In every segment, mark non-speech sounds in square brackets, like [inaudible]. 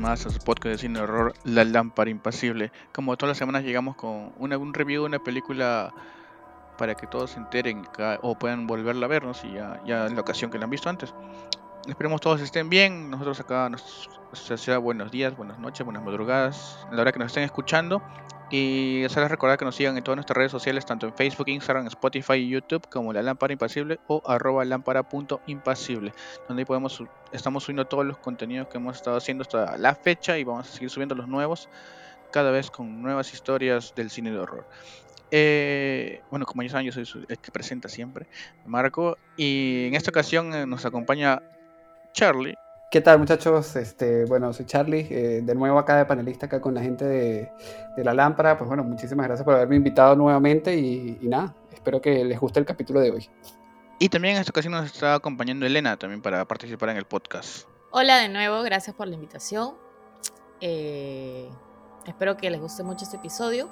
más a su podcast de de horror La Lámpara Impasible. Como todas las semanas llegamos con una, un review de una película para que todos se enteren o puedan volverla a ver, ¿no? si ya, ya en la ocasión que la han visto antes. Esperemos todos estén bien, nosotros acá nos, sea buenos días, buenas noches, buenas madrugadas, la hora que nos estén escuchando. Y les recordar que nos sigan en todas nuestras redes sociales, tanto en Facebook, Instagram, Spotify y YouTube, como La Lámpara Impasible o arroba lámpara.impasible, donde podemos, estamos subiendo todos los contenidos que hemos estado haciendo hasta la fecha y vamos a seguir subiendo los nuevos, cada vez con nuevas historias del cine de horror. Eh, bueno, como ya saben, yo soy el que presenta siempre, Marco, y en esta ocasión eh, nos acompaña Charlie, ¿Qué tal muchachos? Este, bueno, soy Charlie, eh, de nuevo acá de panelista acá con la gente de, La Lámpara. Pues bueno, muchísimas gracias por haberme invitado nuevamente y, nada, espero que les guste el capítulo de hoy. Y también en esta ocasión nos está acompañando Elena también para participar en el podcast. Hola de nuevo, gracias por la invitación. Eh, espero que les guste mucho este episodio.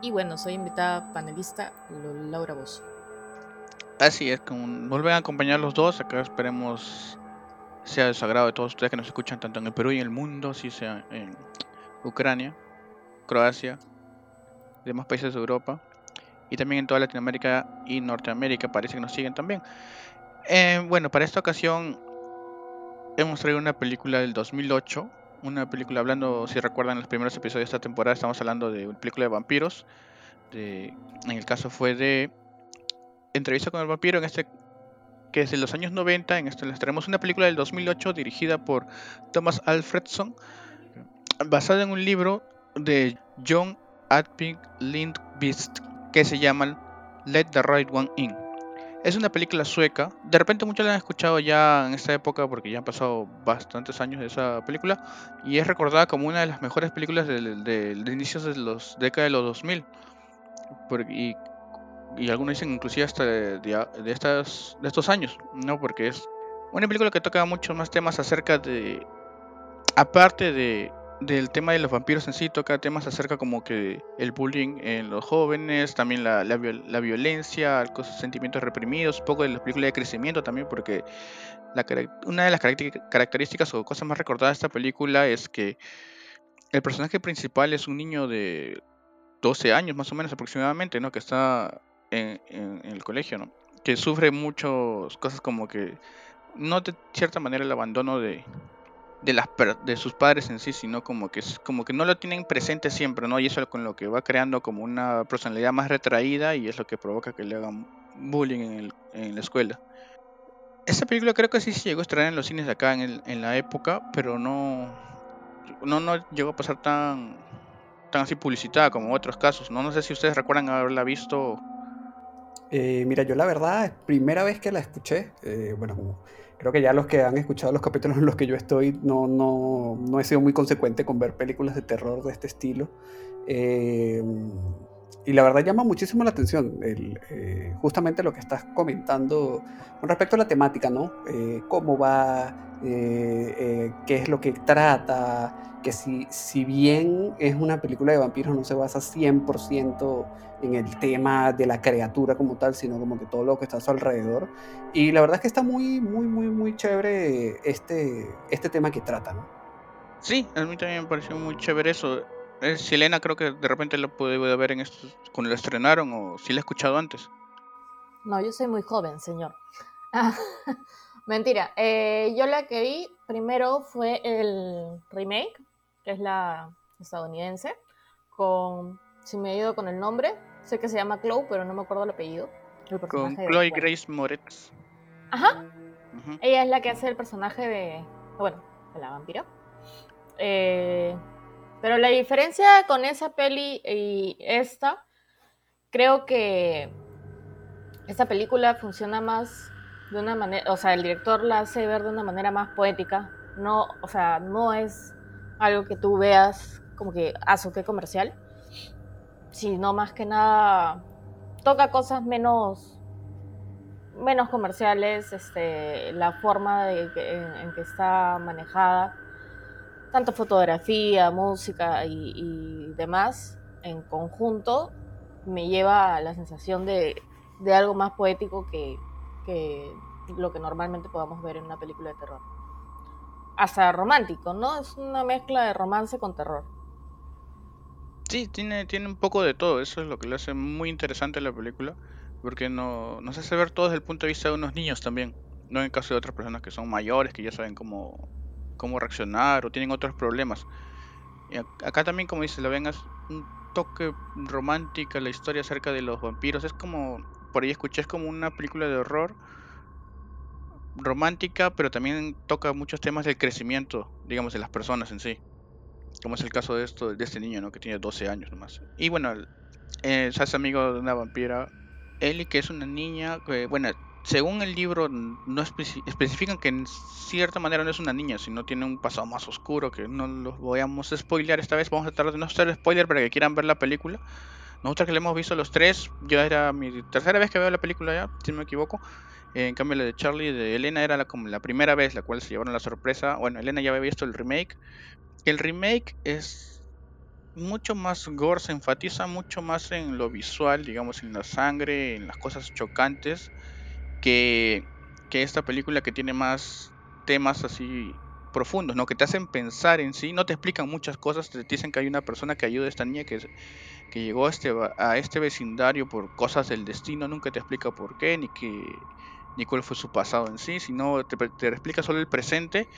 Y bueno, soy invitada panelista Laura Bosso. Así es, como vuelven a acompañar los dos, acá esperemos sea del sagrado de todos ustedes que nos escuchan tanto en el Perú y en el mundo, si sea en Ucrania, Croacia, demás países de Europa y también en toda Latinoamérica y Norteamérica parece que nos siguen también. Eh, bueno, para esta ocasión hemos traído una película del 2008, una película hablando, si recuerdan los primeros episodios de esta temporada, estamos hablando de una película de vampiros, en el caso fue de Entrevista con el vampiro, en este que es de los años 90. En esto les traemos una película del 2008 dirigida por Thomas Alfredson, basada en un libro de John Adping Lindqvist que se llama Let the Right One In. Es una película sueca. De repente muchos la han escuchado ya en esta época porque ya han pasado bastantes años de esa película y es recordada como una de las mejores películas de, inicios de los décadas de los 2000. y y algunos dicen inclusive hasta de, de, estas, de estos años, ¿no? Porque es una película que toca muchos más temas acerca de, aparte de, del tema de los vampiros en sí, toca temas acerca como que el bullying en los jóvenes, también la, la, violencia, sentimientos reprimidos, un poco de la película de crecimiento también, porque una de las características o cosas más recordadas de esta película es que el personaje principal es un niño de 12 años más o menos aproximadamente, ¿no? Que está en, el colegio, ¿no? Que sufre muchas cosas como que, no de cierta manera el abandono de, de, las, de sus padres en sí, sino como que, como que no lo tienen presente siempre, ¿no? Y eso es con lo que va creando como una personalidad más retraída y es lo que provoca que le hagan bullying en, el, en la escuela. Esta película creo que sí se llegó a estrenar en los cines de acá en, en la época, pero no, no, no llegó a pasar tan, tan así publicitada como otros casos. ¿no? no sé si ustedes recuerdan haberla visto eh, mira, yo la verdad, primera vez que la escuché, eh, bueno, creo que ya los que han escuchado los capítulos en los que yo estoy, no, no, no he sido muy consecuente con ver películas de terror de este estilo. Eh, y la verdad llama muchísimo la atención eh, justamente lo que estás comentando con respecto a la temática, ¿no? Eh, cómo va, eh, qué es lo que trata, que si, si bien es una película de vampiros no se basa 100% en el tema de la criatura como tal, sino como que todo lo que está a su alrededor. Y la verdad es que está muy, muy, muy, muy chévere este, este tema que trata, ¿no? Sí, a mí también me pareció muy chévere eso es Silena creo que de repente lo pude ver en esto cuando lo estrenaron o si la he escuchado antes. No, yo soy muy joven, señor. [laughs] mentira. Eh, yo la que vi primero fue el remake, que es la estadounidense, con, si me he ido con el nombre, sé que se llama Chloe, pero no me acuerdo el apellido. con Chloe Grace Moretz. Ajá. Ella es la que hace el personaje de, bueno, de la vampira. Eh, pero la diferencia con esa peli y esta, creo que esta película funciona más de una manera, o sea, el director la hace ver de una manera más poética. No, o sea, no es algo que tú veas como que a que comercial, sino más que nada toca cosas menos menos comerciales, este, la forma en que está manejada tanto fotografía, música y, demás en conjunto, me lleva a la sensación de, algo más poético que, lo que normalmente podamos ver en una película de terror. hasta romántico, ¿no? Es una mezcla de romance con terror. Sí, tiene, tiene un poco de todo, eso es lo que le hace muy interesante la película, porque no, nos hace ver todo desde el punto de vista de unos niños también, no en el caso de otras personas que son mayores, que ya saben cómo, cómo reaccionar o tienen otros problemas. Y acá también, como dice, la vengas un toque romántica la historia acerca de los vampiros, es como, por ahí escuché, es como una película de horror romántica, pero también toca muchos temas del crecimiento, digamos, de las personas en sí como es el caso de esto de este niño, ¿no? Que tiene 12 años nomás. Y bueno, eh, se hace amigo de una vampira, Ellie, que es una niña, que, bueno, según el libro no especifican que en cierta manera no es una niña, sino tiene un pasado más oscuro, que no los voy a spoilear esta vez, vamos a tratar de no hacer spoiler para que quieran ver la película. Nosotros que le hemos visto los tres, ya era mi tercera vez que veo la película ya, si no me equivoco. en cambio la de Charlie y de Elena era la, como la primera vez, la cual se llevaron la sorpresa. Bueno, Elena ya había visto el remake, el remake es mucho más gore, se enfatiza mucho más en lo visual, digamos, en la sangre, en las cosas chocantes, que, esta película que tiene más temas así profundos, ¿no? Que te hacen pensar en sí, no te explican muchas cosas, te dicen que hay una persona que ayuda a esta niña que, llegó a este, a este vecindario por cosas del destino, nunca te explica por qué, ni, que, ni cuál fue su pasado en sí, sino te, te explica solo el presente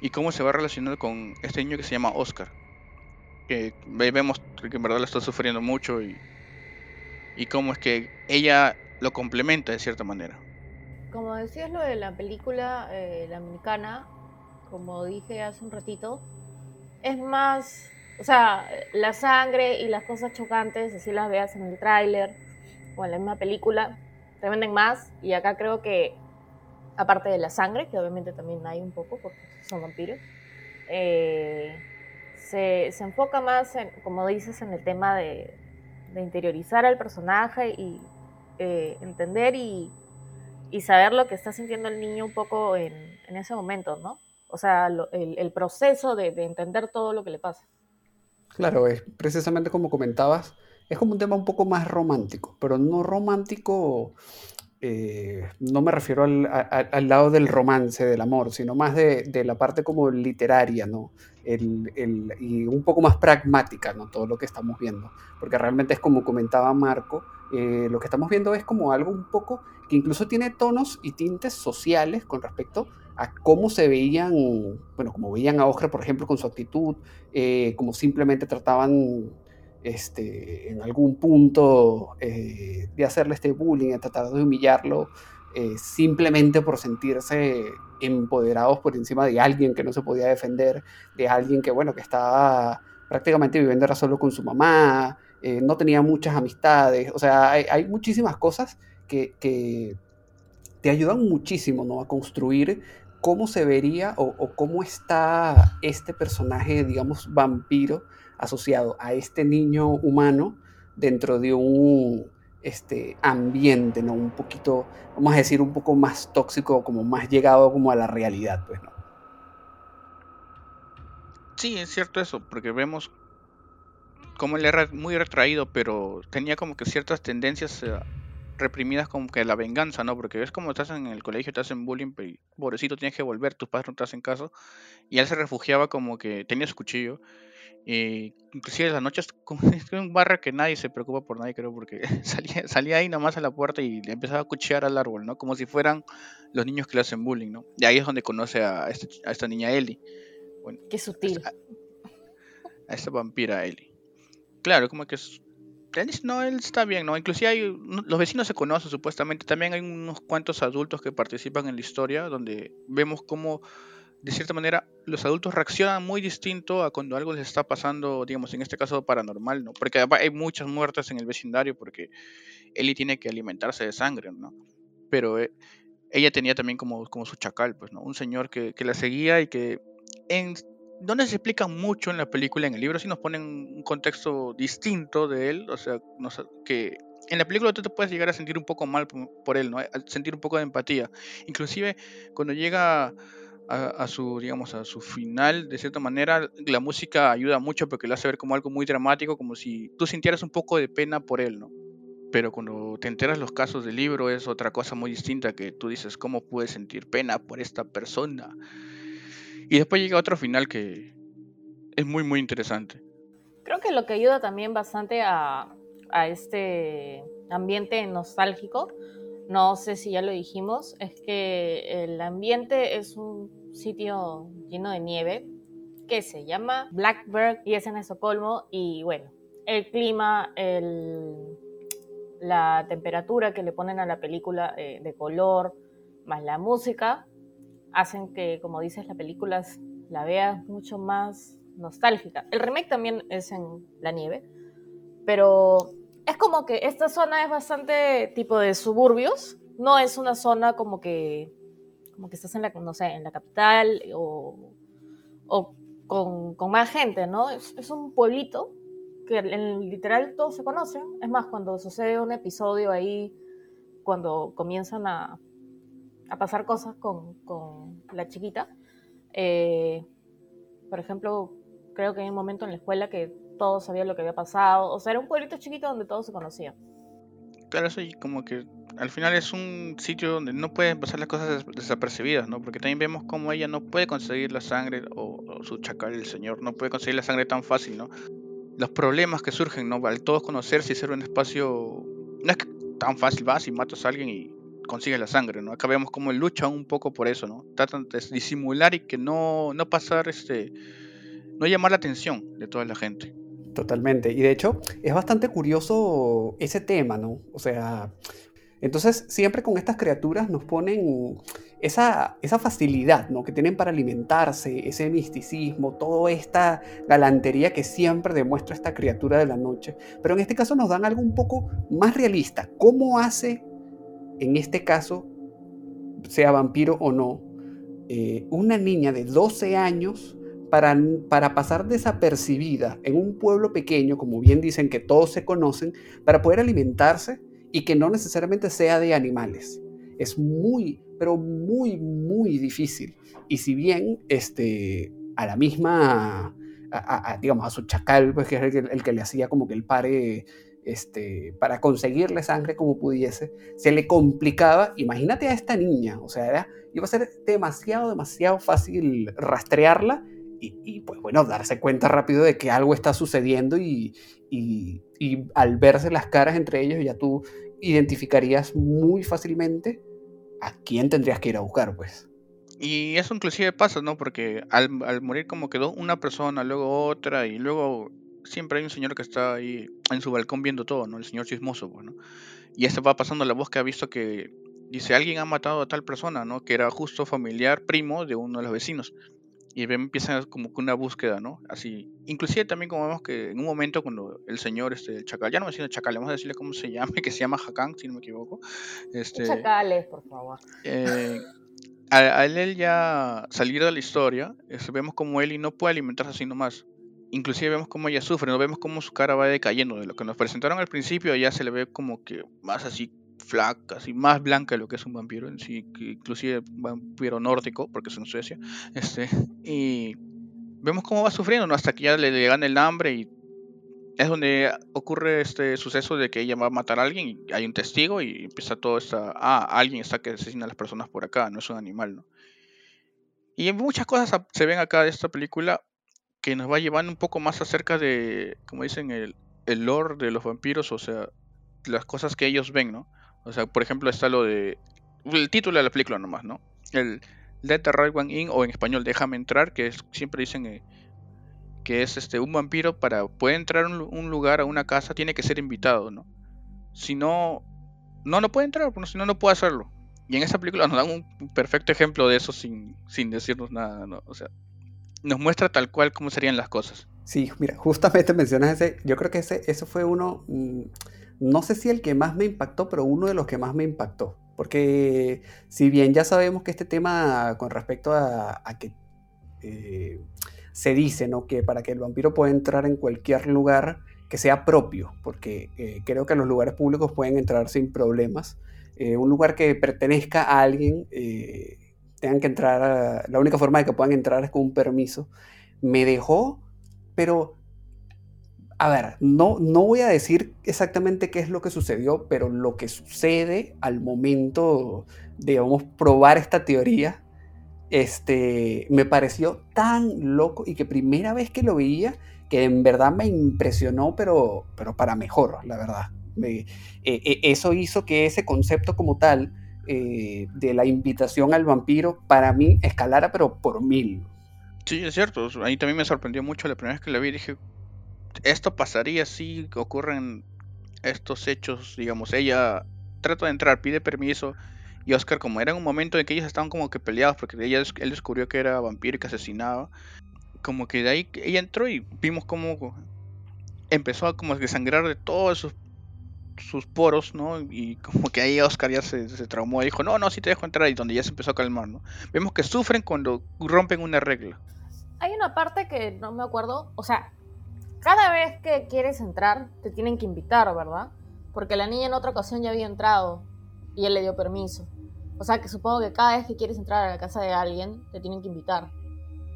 y cómo se va relacionando con este niño que se llama Oscar. Que vemos que en verdad lo está sufriendo mucho y, y cómo es que ella lo complementa de cierta manera. Como decías lo de la película eh, La Americana, como dije hace un ratito, es más, o sea, la sangre y las cosas chocantes, así las veas en el tráiler o en la misma película, te venden más y acá creo que aparte de la sangre, que obviamente también hay un poco porque son vampiros, eh, se, enfoca más, en, como dices, en el tema de, interiorizar al personaje y eh, entender y, saber lo que está sintiendo el niño un poco en, ese momento, ¿no? O sea, el, proceso de, de entender todo lo que le pasa. Claro, es precisamente como comentabas, es como un tema un poco más romántico, pero no romántico eh, no me refiero al, al, lado del romance, del amor, sino más de, de la parte como literaria, ¿no? El, el, y un poco más pragmática, ¿no? Todo lo que estamos viendo. Porque realmente es como comentaba Marco, eh, lo que estamos viendo es como algo un poco que incluso tiene tonos y tintes sociales con respecto a cómo se veían, bueno, como veían a Oscar, por ejemplo, con su actitud, eh, como simplemente trataban este, en algún punto eh, de hacerle este bullying, de tratar de humillarlo, eh, simplemente por sentirse empoderados por encima de alguien que no se podía defender, de alguien que, bueno, que estaba prácticamente viviendo solo con su mamá, eh, no tenía muchas amistades, o sea, hay, muchísimas cosas que, te ayudan muchísimo ¿no? a construir cómo se vería o, o cómo está este personaje, digamos, vampiro, asociado a este niño humano dentro de un este, ambiente, ¿no? Un poquito, vamos a decir, un poco más tóxico, como más llegado como a la realidad, pues, ¿no? Sí, es cierto eso, porque vemos como él era muy retraído, pero tenía como que ciertas tendencias eh, reprimidas como que la venganza, ¿no? Porque es como estás en el colegio, te hacen bullying, pero pobrecito tienes que volver, tus padres no te hacen caso, y él se refugiaba como que tenía su cuchillo, y inclusive las noches, [laughs] como es un barrio que nadie se preocupa por nadie, creo, porque [laughs] salía, salía ahí nomás a la puerta y le empezaba a cuchillar al árbol, ¿no? Como si fueran los niños que le hacen bullying, ¿no? Y ahí es donde conoce a, este, a esta niña Ellie. Bueno, Qué sutil. A, esta vampira Ellie. Claro, como que es... No, él está bien, ¿no? Inclusive hay, los vecinos se conocen supuestamente. También hay unos cuantos adultos que participan en la historia, donde vemos cómo de cierta manera, los adultos reaccionan muy distinto a cuando algo les está pasando, digamos, en este caso paranormal, ¿no? Porque hay muchas muertes en el vecindario porque Ellie tiene que alimentarse de sangre, ¿no? Pero eh, ella tenía también como, como su chacal, pues, ¿no? Un señor que, que la seguía y que en, no nos explica mucho en la película, en el libro sí nos ponen un contexto distinto de él, o sea, no que en la película tú te puedes llegar a sentir un poco mal por él, ¿no? A sentir un poco de empatía. Inclusive cuando llega a, su, digamos, a su final, de cierta manera, la música ayuda mucho porque lo hace ver como algo muy dramático, como si tú sintieras un poco de pena por él, ¿no? Pero cuando te enteras los casos del libro es otra cosa muy distinta que tú dices, ¿cómo puedes sentir pena por esta persona? Y después llega otro final que es muy, muy interesante. Creo que lo que ayuda también bastante a, a este ambiente nostálgico, no sé si ya lo dijimos, es que el ambiente es un sitio lleno de nieve que se llama Blackbird y es en Estocolmo y bueno, el clima, el, la temperatura que le ponen a la película eh, de color, más la música, hacen que, como dices, la película la veas mucho más nostálgica. El remake también es en la nieve, pero es como que esta zona es bastante tipo de suburbios, no es una zona como que como que estás en la, no sé, en la capital o, o con, con, más gente, ¿no? Es, es, un pueblito que en literal todos se conocen. Es más, cuando sucede un episodio ahí, cuando comienzan a, a pasar cosas con, con la chiquita, eh, por ejemplo, creo que hay un momento en la escuela que todos sabían lo que había pasado. O sea, era un pueblito chiquito donde todos se conocían. Claro, eso y como que al final es un sitio donde no pueden pasar las cosas desapercibidas, ¿no? Porque también vemos como ella no puede conseguir la sangre, o, su chacal, el señor, no puede conseguir la sangre tan fácil, ¿no? Los problemas que surgen, ¿no? Al todos conocerse y ser un espacio... No es que tan fácil, vas y matas a alguien y consigues la sangre, ¿no? Acá vemos como él lucha un poco por eso, ¿no? Tratan de disimular y que no, no pasar, este... No llamar la atención de toda la gente. Totalmente. Y de hecho, es bastante curioso ese tema, ¿no? O sea, entonces siempre con estas criaturas nos ponen esa, esa facilidad, ¿no? Que tienen para alimentarse, ese misticismo, toda esta galantería que siempre demuestra esta criatura de la noche. Pero en este caso nos dan algo un poco más realista. ¿Cómo hace, en este caso, sea vampiro o no, eh, una niña de 12 años para, pasar desapercibida en un pueblo pequeño, como bien dicen que todos se conocen, para poder alimentarse y que no necesariamente sea de animales. Es muy, pero muy, muy difícil. Y si bien este, a la misma, digamos, a su chacal, pues, que es el que, le hacía como que el pare este, para conseguirle sangre como pudiese, se le complicaba. Imagínate a esta niña, o sea, iba a ser demasiado, demasiado fácil rastrearla y, pues bueno, darse cuenta rápido de que algo está sucediendo y, y, al verse las caras entre ellos ya tú identificarías muy fácilmente a quién tendrías que ir a buscar, pues. Y eso inclusive pasa, ¿no? Porque al, al, morir como quedó una persona, luego otra, y luego siempre hay un señor que está ahí en su balcón viendo todo, ¿no? El señor chismoso, pues, ¿no? Y este va pasando la voz que ha visto que dice, alguien ha matado a tal persona, ¿no? Que era justo familiar, primo de uno de los vecinos y empieza como que una búsqueda, ¿no? Así, inclusive también como vemos que en un momento cuando el señor, este, el chacal, ya no me decimos chacal, vamos a decirle cómo se [laughs] llama, que se llama Hakan, si no me equivoco. Este, Chacales, por favor. Eh, al, él ya salir de la historia, vemos como Eli no puede alimentarse así nomás. Inclusive vemos cómo ella sufre, no vemos cómo su cara va decayendo. De lo que nos presentaron al principio ya se le ve como que más así flaca, así más blanca de lo que es un vampiro en sí, inclusive vampiro nórdico, porque es en Suecia, este, y vemos cómo va sufriendo, ¿no? hasta que ya le, le el hambre y es donde ocurre este suceso de que ella va a matar a alguien y hay un testigo y empieza todo esta, ah, alguien está que asesina a las personas por acá, no es un animal, ¿no? Y muchas cosas se ven acá de esta película que nos va llevando un poco más acerca de, como dicen, el, el lore de los vampiros, o sea, las cosas que ellos ven, ¿no? O sea, por ejemplo, está lo de. El título de la película nomás, ¿no? El Let the Right One In, o en español, Déjame entrar, que es, siempre dicen eh, que es este un vampiro para poder entrar a un, lugar, a una casa, tiene que ser invitado, ¿no? Si no, no, no puede entrar, si no, no puede hacerlo. Y en esa película nos dan un perfecto ejemplo de eso sin, sin decirnos nada, ¿no? O sea, nos muestra tal cual cómo serían las cosas. Sí, mira, justamente [laughs] mencionas ese, yo creo que ese, eso fue uno, mm, no sé si el que más me impactó, pero uno de los que más me impactó. Porque si bien ya sabemos que este tema con respecto a, que eh, se dice ¿no? que para que el vampiro pueda entrar en cualquier lugar que sea propio, porque eh, creo que los lugares públicos pueden entrar sin problemas. Eh, un lugar que pertenezca a alguien, tengan que entrar, la única forma de que puedan entrar es con un permiso. Me dejó, pero a ver, no, no voy a decir exactamente qué es lo que sucedió, pero lo que sucede al momento de, probar esta teoría este, me pareció tan loco y que primera vez que lo veía, que en verdad me impresionó, pero, pero para mejor, la verdad. Eh, eh, eso hizo que ese concepto como tal eh, de la invitación al vampiro para mí escalara, pero por mil. Sí, es cierto. A mí también me sorprendió mucho la primera vez que la vi. Dije, esto pasaría si ocurren estos hechos. Digamos, ella trata de entrar, pide permiso y Oscar, como era un momento en que ellos estaban como que peleados, porque ella, él descubrió que era vampiro y que asesinaba, como que de ahí ella entró y vimos como empezó a como sangrar de todos sus, sus poros, ¿no? Y como que ahí Oscar ya se, se traumó y dijo, no, no, sí te dejo entrar, y donde ya se empezó a calmar, ¿no? Vemos que sufren cuando rompen una regla. Hay una parte que no me acuerdo, o sea, cada vez que quieres entrar, te tienen que invitar, ¿verdad? Porque la niña en otra ocasión ya había entrado y él le dio permiso. O sea que supongo que cada vez que quieres entrar a la casa de alguien, te tienen que invitar.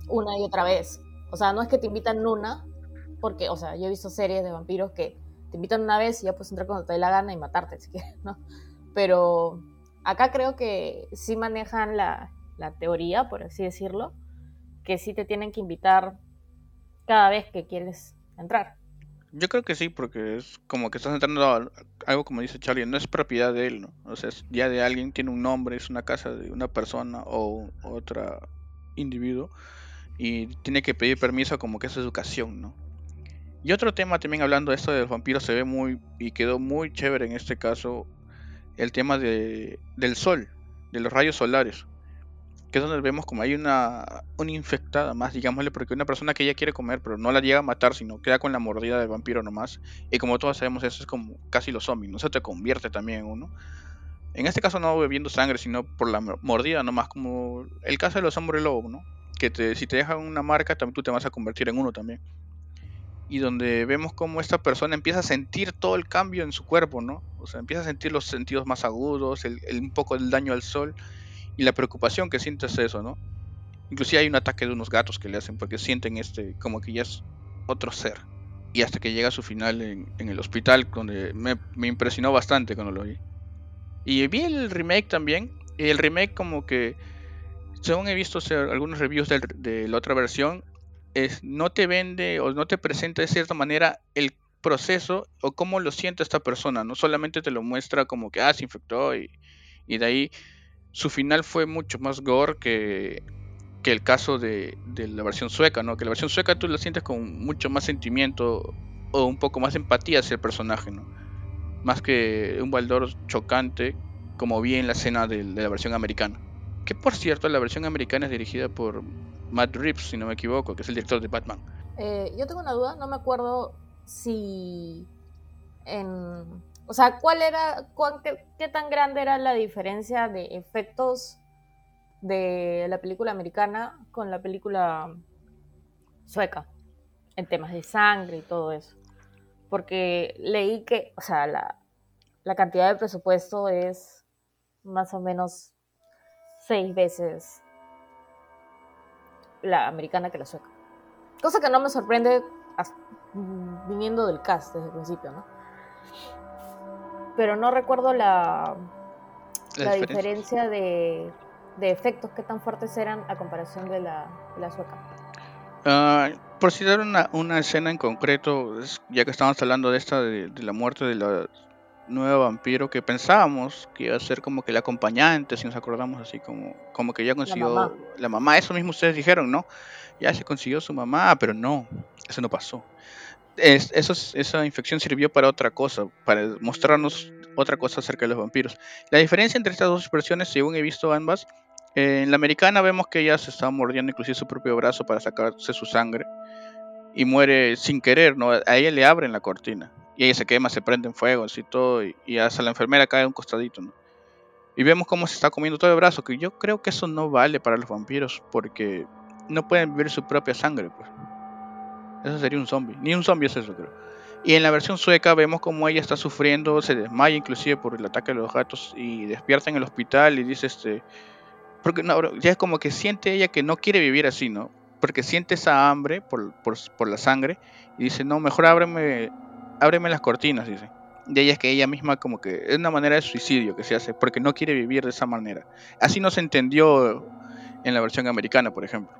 Una y otra vez. O sea, no es que te invitan una, porque, o sea, yo he visto series de vampiros que invitan una vez y ya puedes entrar cuando te dé la gana y matarte si quieres, ¿no? Pero acá creo que sí manejan la, la teoría, por así decirlo, que sí te tienen que invitar cada vez que quieres entrar. Yo creo que sí, porque es como que estás entrando a algo como dice Charlie, no es propiedad de él, ¿no? O sea, es ya de alguien, tiene un nombre, es una casa de una persona o otra individuo y tiene que pedir permiso como que es educación, ¿no? Y otro tema también hablando de esto de los vampiros se ve muy y quedó muy chévere en este caso el tema de, del sol, de los rayos solares que es donde vemos como hay una, una infectada más, digámosle, porque una persona que ella quiere comer, pero no la llega a matar, sino queda con la mordida del vampiro nomás. Y como todos sabemos, eso es como casi los zombies, ¿no? Se te convierte también en uno. En este caso no bebiendo sangre, sino por la mordida nomás, como el caso de los hombres lobo, ¿no? Que te, si te dejan una marca, también tú te vas a convertir en uno también. Y donde vemos como esta persona empieza a sentir todo el cambio en su cuerpo, ¿no? O sea, empieza a sentir los sentidos más agudos, el, un poco del daño al sol y la preocupación que sientes eso, ¿no? Inclusive hay un ataque de unos gatos que le hacen porque sienten este como que ya es otro ser. Y hasta que llega a su final en, el hospital, donde me, impresionó bastante cuando lo vi. Y vi el remake también. El remake como que, según he visto algunos reviews de, la otra versión, es, no te vende o no te presenta de cierta manera el proceso o cómo lo siente esta persona. No solamente te lo muestra como que, ah, se infectó y, y de ahí su final fue mucho más gore que, que el caso de, de, la versión sueca, ¿no? Que la versión sueca tú la sientes con mucho más sentimiento o un poco más empatía hacia el personaje, ¿no? Más que un Baldor chocante, como vi en la escena de, la versión americana. Que por cierto, la versión americana es dirigida por Matt Reeves, si no me equivoco, que es el director de Batman. Eh, yo tengo una duda, no me acuerdo si en o sea, ¿cuál era, qué, tan grande era la diferencia de efectos de la película americana con la película sueca? En temas de sangre y todo eso. Porque leí que, o sea, la, la cantidad de presupuesto es más o menos seis veces la americana que la sueca. Cosa que no me sorprende viniendo del cast desde el principio, ¿no? pero no recuerdo la, la, diferencia, de, de, efectos que tan fuertes eran a comparación de la, la sueca. Uh, por citar una, una escena en concreto, ya que estamos hablando de esta, de, la muerte de la nueva vampiro, que pensábamos que iba a ser como que la acompañante, si nos acordamos así, como, como que ya consiguió la mamá. la mamá, eso mismo ustedes dijeron, ¿no? Ya se consiguió su mamá, pero no, eso no pasó eso, esa infección sirvió para otra cosa, para mostrarnos otra cosa acerca de los vampiros. La diferencia entre estas dos versiones, según he visto ambas, eh, en la americana vemos que ella se está mordiendo inclusive su propio brazo para sacarse su sangre y muere sin querer, ¿no? A ella le abren la cortina y ella se quema, se prende en fuego, así todo, y, hasta la enfermera cae a un costadito. Y vemos cómo se está comiendo todo el brazo, que yo creo que eso no vale para los vampiros, porque no pueden vivir su propia sangre, pues. Eso sería un zombie. Ni un zombie es eso, creo. Y en la versión sueca vemos como ella está sufriendo, se desmaya inclusive por el ataque de los gatos y despierta en el hospital y dice este... Porque no, ya es como que siente ella que no quiere vivir así, ¿no? Porque siente esa hambre por, por, la sangre y dice, no, mejor ábreme, ábreme las cortinas, dice. De ella es que ella misma como que es una manera de suicidio que se hace, porque no quiere vivir de esa manera. Así no se entendió en la versión americana, por ejemplo.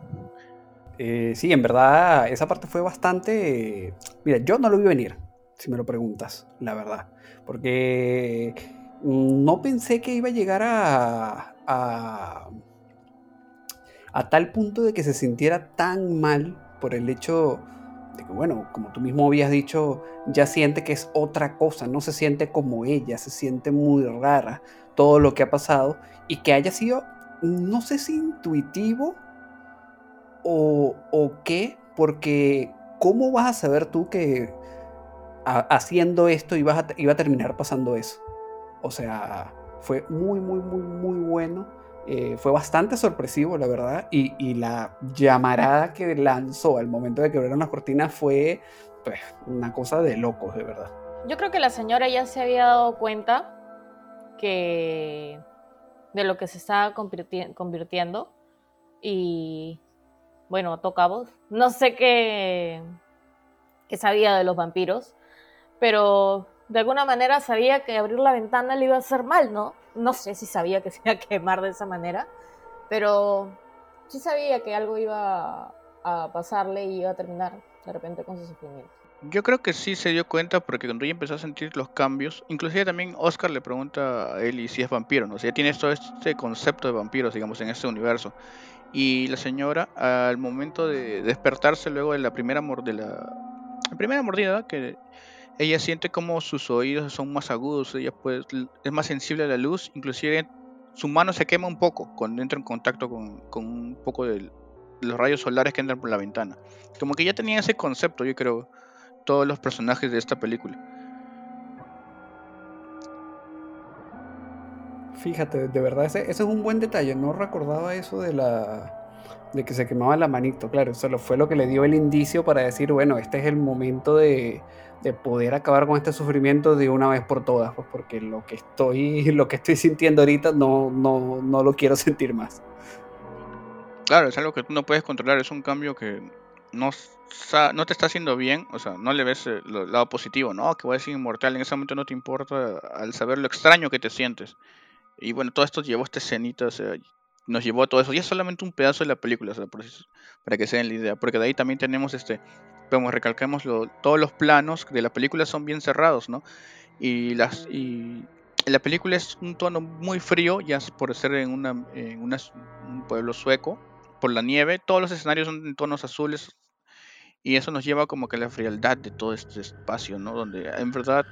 Eh, sí, en verdad, esa parte fue bastante. Mira, yo no lo vi venir, si me lo preguntas, la verdad. Porque no pensé que iba a llegar a, a, a tal punto de que se sintiera tan mal por el hecho que, bueno, como tú mismo habías dicho, ya siente que es otra cosa, no se siente como ella, se siente muy rara todo lo que ha pasado y que haya sido, no sé si intuitivo o, o qué, porque ¿cómo vas a saber tú que haciendo esto iba a terminar pasando eso? O sea, fue muy, muy, muy, muy bueno. Eh, fue bastante sorpresivo, la verdad. Y, la llamarada que lanzó al momento de que abrieron las cortinas fue pues, una cosa de locos, de verdad. Yo creo que la señora ya se había dado cuenta que de lo que se estaba convirtiendo y bueno, tocamos. No sé qué, qué sabía de los vampiros, pero de alguna manera sabía que abrir la ventana le iba a hacer mal, ¿no? No sé si sabía que se iba a quemar de esa manera, pero sí sabía que algo iba a pasarle y iba a terminar de repente con su sufrimiento. Yo creo que sí se dio cuenta porque cuando ella empezó a sentir los cambios, inclusive también Oscar le pregunta a Ellie si es vampiro, ¿no? O sea, tiene todo este concepto de vampiros, digamos, en este universo. Y la señora, al momento de despertarse luego de la primera, de la primera mordida, que ella siente como sus oídos son más agudos, ella pues, es más sensible a la luz, inclusive su mano se quema un poco cuando entra en contacto con, un poco de los rayos solares que entran por la ventana. Como que ya tenía ese concepto, yo creo, todos los personajes de esta película. Fíjate, de verdad, ese, ese es un buen detalle. No recordaba eso de la de que se quemaba la manito, claro, eso fue lo que le dio el indicio para decir, bueno, este es el momento de, de poder acabar con este sufrimiento de una vez por todas, pues porque lo que estoy, [laughs] lo que estoy sintiendo ahorita no, no, no lo quiero [laughs] sentir más. Claro, es algo que tú no puedes controlar, es un cambio que no, no te está haciendo bien, o sea, no le ves el lado positivo, no, que voy a ser inmortal, en ese momento no te importa al saber lo extraño que te sientes. Y bueno, todo esto llevó a esta escenita, o sea, nos llevó a todo eso. Y es solamente un pedazo de la película, para que se den la idea. Porque de ahí también tenemos este, recalcamos, todos los planos de la película son bien cerrados, ¿no? Y, las, y la película es un tono muy frío, ya por ser en, una, un pueblo sueco, por la nieve. Todos los escenarios son en tonos azules. Y eso nos lleva como que a la frialdad de todo este espacio, ¿no? Donde en verdad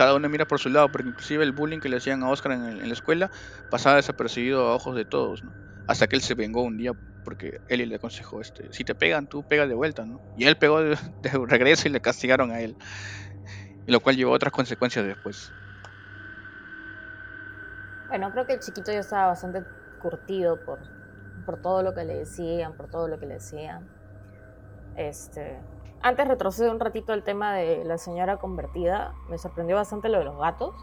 cada uno mira por su lado, porque inclusive el bullying que le hacían a Oscar en, la escuela pasaba desapercibido a ojos de todos, ¿no? Hasta que él se vengó un día porque él le aconsejó, este, si te pegan, tú pega de vuelta, ¿no? Y él pegó [laughs] de, regreso y le castigaron a él, lo cual llevó a otras consecuencias después. Bueno, creo que el chiquito ya estaba bastante curtido por, por todo lo que le decían, por todo lo que le decían. Este, antes retrocedo un ratito el tema de la señora convertida. Me sorprendió bastante lo de los gatos.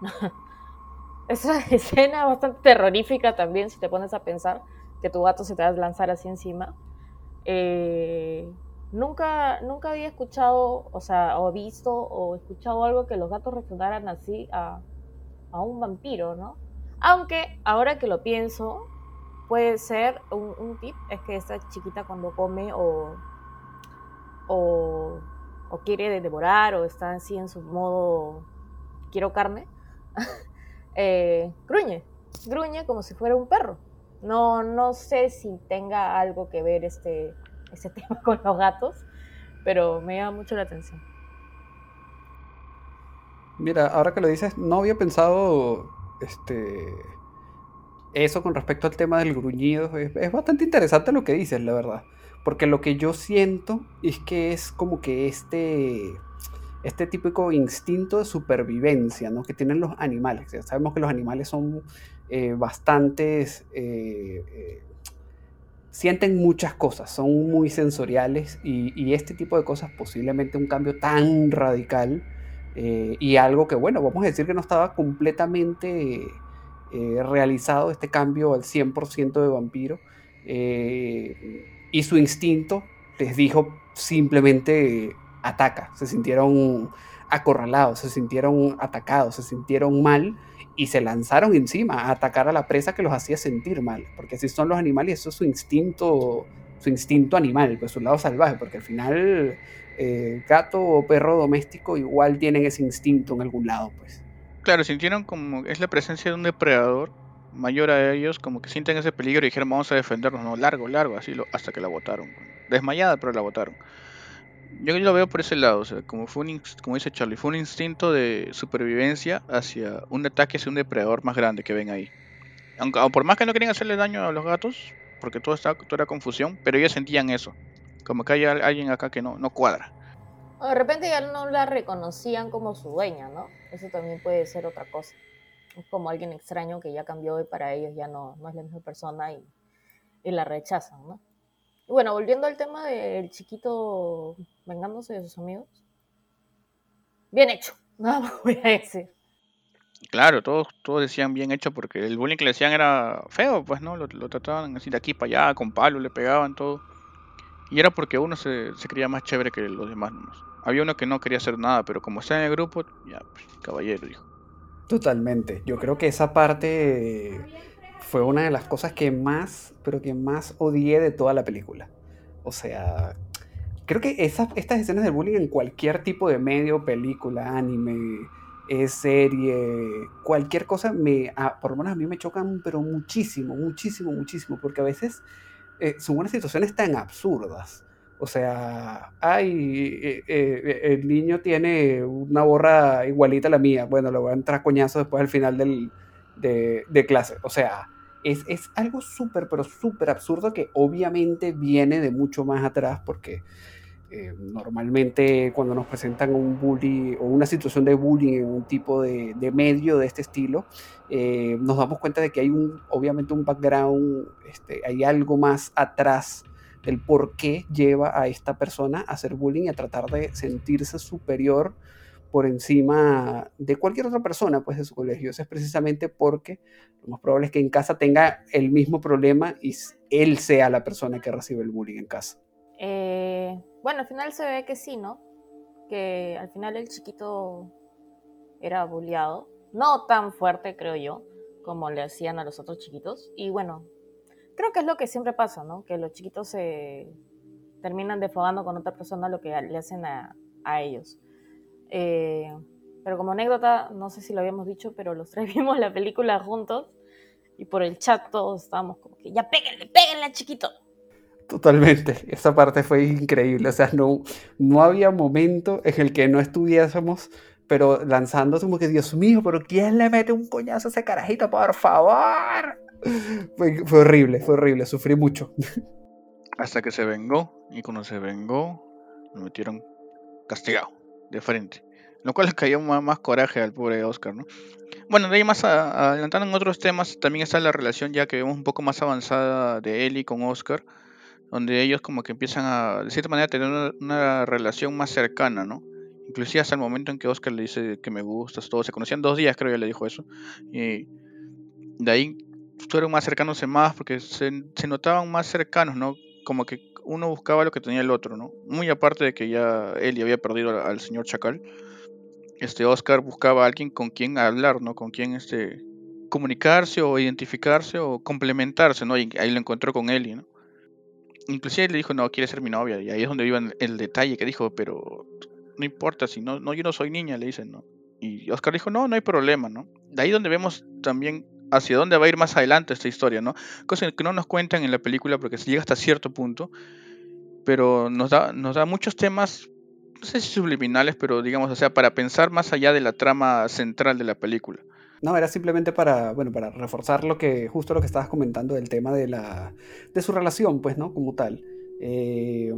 [laughs] Esa escena bastante terrorífica también, si te pones a pensar que tu gato se te va a lanzar así encima. Eh, nunca, nunca había escuchado, o sea, o visto o escuchado algo que los gatos reaccionaran así a, un vampiro, ¿no? Aunque ahora que lo pienso, puede ser un, un tip, es que esta chiquita cuando come o o, quiere devorar o está así en su modo quiero carne, [laughs] eh, gruñe, gruñe como si fuera un perro. No, no sé si tenga algo que ver este, este [laughs] tema con los gatos, pero me llama mucho la atención. Mira, ahora que lo dices, no había pensado este, eso con respecto al tema del gruñido. es bastante interesante lo que dices, la verdad. Porque lo que yo siento es que es como que este, este típico instinto de supervivencia ¿no? que tienen los animales. Sabemos que los animales son eh. Eh, eh, sienten muchas cosas, son muy sensoriales y, este tipo de cosas, posiblemente un cambio tan radical y algo que, bueno, vamos a decir que no estaba completamente realizado este cambio al 100% de vampiro y su instinto les dijo simplemente ataca. Se sintieron acorralados, se sintieron atacados, se sintieron mal y se lanzaron encima a atacar a la presa que los hacía sentir mal, porque así son los animales, eso es su instinto, su instinto animal, pues su lado salvaje, porque al final eh, gato o perro doméstico igual tienen ese instinto en algún lado, pues. Claro, sintieron como es la presencia de un depredador mayor a ellos, como que sienten ese peligro y dijeron vamos a defendernos, no, largo, largo, así lo, hasta que la botaron. Desmayada, pero la botaron. Yo lo veo por ese lado, o sea, como, fue un, como dice Charlie, fue un instinto de supervivencia hacia un ataque hacia un depredador más grande que ven ahí. Aunque, por más que no querían hacerle daño a los gatos, porque todo, estaba, todo era confusión, pero ellos sentían eso, como que hay alguien acá que no, no cuadra. de repente ya no la reconocían como su dueña, ¿no? Eso también puede ser otra cosa. Es como alguien extraño que ya cambió y para ellos ya no, no es la misma persona y, y la rechazan, ¿no? bueno, volviendo al tema del chiquito vengándose de sus amigos. Bien hecho, [laughs] nada más voy a decir. Claro, todos, todos decían bien hecho porque el bullying que le decían era feo, pues, ¿no? Lo, trataban así de aquí para allá, con palos, le pegaban todo. Y era porque uno se, se creía más chévere que los demás. Había uno que no quería hacer nada, pero como está en el grupo, ya, pues, caballero, dijo. Totalmente. Yo creo que esa parte fue una de las cosas que más, pero que más odié de toda la película. O sea, creo que esas, estas escenas de bullying en cualquier tipo de medio, película, anime, eh, serie, cualquier cosa, me, por lo menos a mí me chocan, pero muchísimo, muchísimo, muchísimo, porque a veces eh, son unas situaciones tan absurdas. O sea, ay, eh, el niño tiene una borra igualita a la mía. Bueno, le voy a entrar coñazo después al final del, de, de clase. O sea, es, algo súper, pero súper absurdo que obviamente viene de mucho más atrás porque eh, normalmente cuando nos presentan un bully o una situación de bullying en un tipo de, medio de este estilo, eh, nos damos cuenta de que hay un, obviamente un background, este, hay algo más atrás del por qué lleva a esta persona a hacer bullying y a tratar de sentirse superior por encima de cualquier otra persona pues, de su colegio. Eso es precisamente porque lo más probable es que en casa tenga el mismo problema y él sea la persona que recibe el bullying en casa. Eh, bueno, al final se ve que sí, ¿no? Que al final el chiquito era bulliado. No tan fuerte, creo yo, como le hacían a los otros chiquitos. Y bueno, creo que es lo que siempre pasa, ¿no? Que los chiquitos se terminan defogando con otra persona lo que le hacen a, a ellos. Eh, pero como anécdota, no sé si lo habíamos dicho, pero los tres [laughs] vimos la película juntos y por el chat todos estábamos como que ya péguenle, péguenle chiquito. Totalmente, esa parte fue increíble, o sea, no, no había momento en el que no estuviésemos, pero lanzándose como que, Dios mío, pero ¿quién le mete un coñazo a ese carajito, por favor? [laughs] Fue, horrible, fue horrible, sufrí mucho. Hasta que se vengó, y cuando se vengó, lo metieron castigado de frente. Lo cual le cayó más, coraje al pobre Oscar, ¿no? Bueno, de ahí más adelantando en otros temas, también está la relación ya que vemos un poco más avanzada de Ellie con Oscar, donde ellos como que empiezan a, de cierta manera, tener una, relación más cercana, ¿no? Inclusive hasta el momento en que Oscar le dice que me gustas, todo, se conocían dos días, creo que le dijo eso, y de ahí fueron más cercanos más porque se, notaban más cercanos, ¿no? Como que uno buscaba lo que tenía el otro, ¿no? Muy aparte de que ya él había perdido al, señor Chacal, este Oscar buscaba a alguien con quien hablar, ¿no? Con quien este comunicarse o identificarse o complementarse, ¿no? Y ahí lo encontró con Eli, ¿no? Inclusive le dijo, no, quiere ser mi novia. Y ahí es donde iba el detalle que dijo, pero no importa, si no, no, yo no soy niña, le dicen, ¿no? Y Oscar dijo, no, no hay problema, ¿no? De ahí donde vemos también hacia dónde va a ir más adelante esta historia, ¿no? Cosa que no nos cuentan en la película porque se llega hasta cierto punto, pero nos da, nos da muchos temas, no sé si subliminales, pero digamos, o sea, para pensar más allá de la trama central de la película. No, era simplemente para, bueno, para reforzar lo que, justo lo que estabas comentando del tema de la, de su relación, pues, ¿no? Como tal. Eh,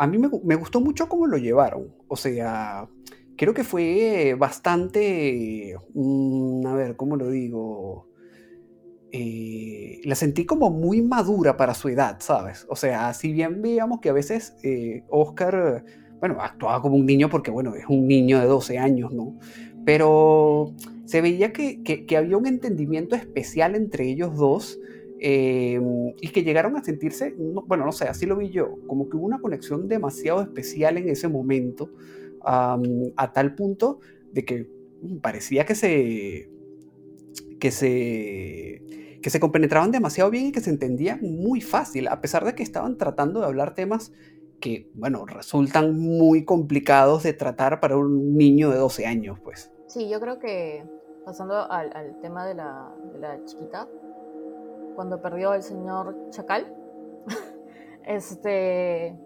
a mí me, gustó mucho cómo lo llevaron. O sea, creo que fue bastante, mm, a ver, ¿cómo lo digo? Eh, la sentí como muy madura para su edad, ¿sabes? O sea, si bien veíamos que a veces eh, Oscar, bueno, actuaba como un niño porque, bueno, es un niño de 12 años, ¿no? Pero se veía que, había un entendimiento especial entre ellos dos eh, y que llegaron a sentirse, bueno, no sé, así lo vi yo, como que hubo una conexión demasiado especial en ese momento a tal punto de que parecía que se, que se, que se compenetraban demasiado bien y que se entendían muy fácil, a pesar de que estaban tratando de hablar temas que, bueno, resultan muy complicados de tratar para un niño de 12 años, pues. Sí, yo creo que, pasando al, tema de la, de la chiquita, cuando perdió el señor Chacal, [laughs] este,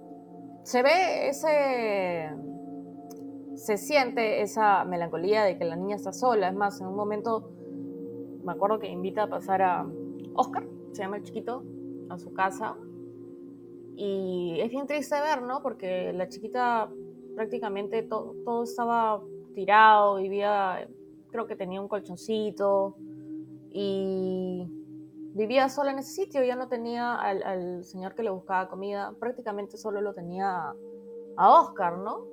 se ve ese, se siente esa melancolía de que la niña está sola. Es más, en un momento me acuerdo que invita a pasar a Oscar, se llama el chiquito, a su casa. Y es bien triste ver, ¿no? Porque la chiquita prácticamente todo estaba tirado, vivía, creo que tenía un colchoncito y vivía sola en ese sitio, ya no tenía al, señor que le buscaba comida, prácticamente solo lo tenía a Oscar, ¿no?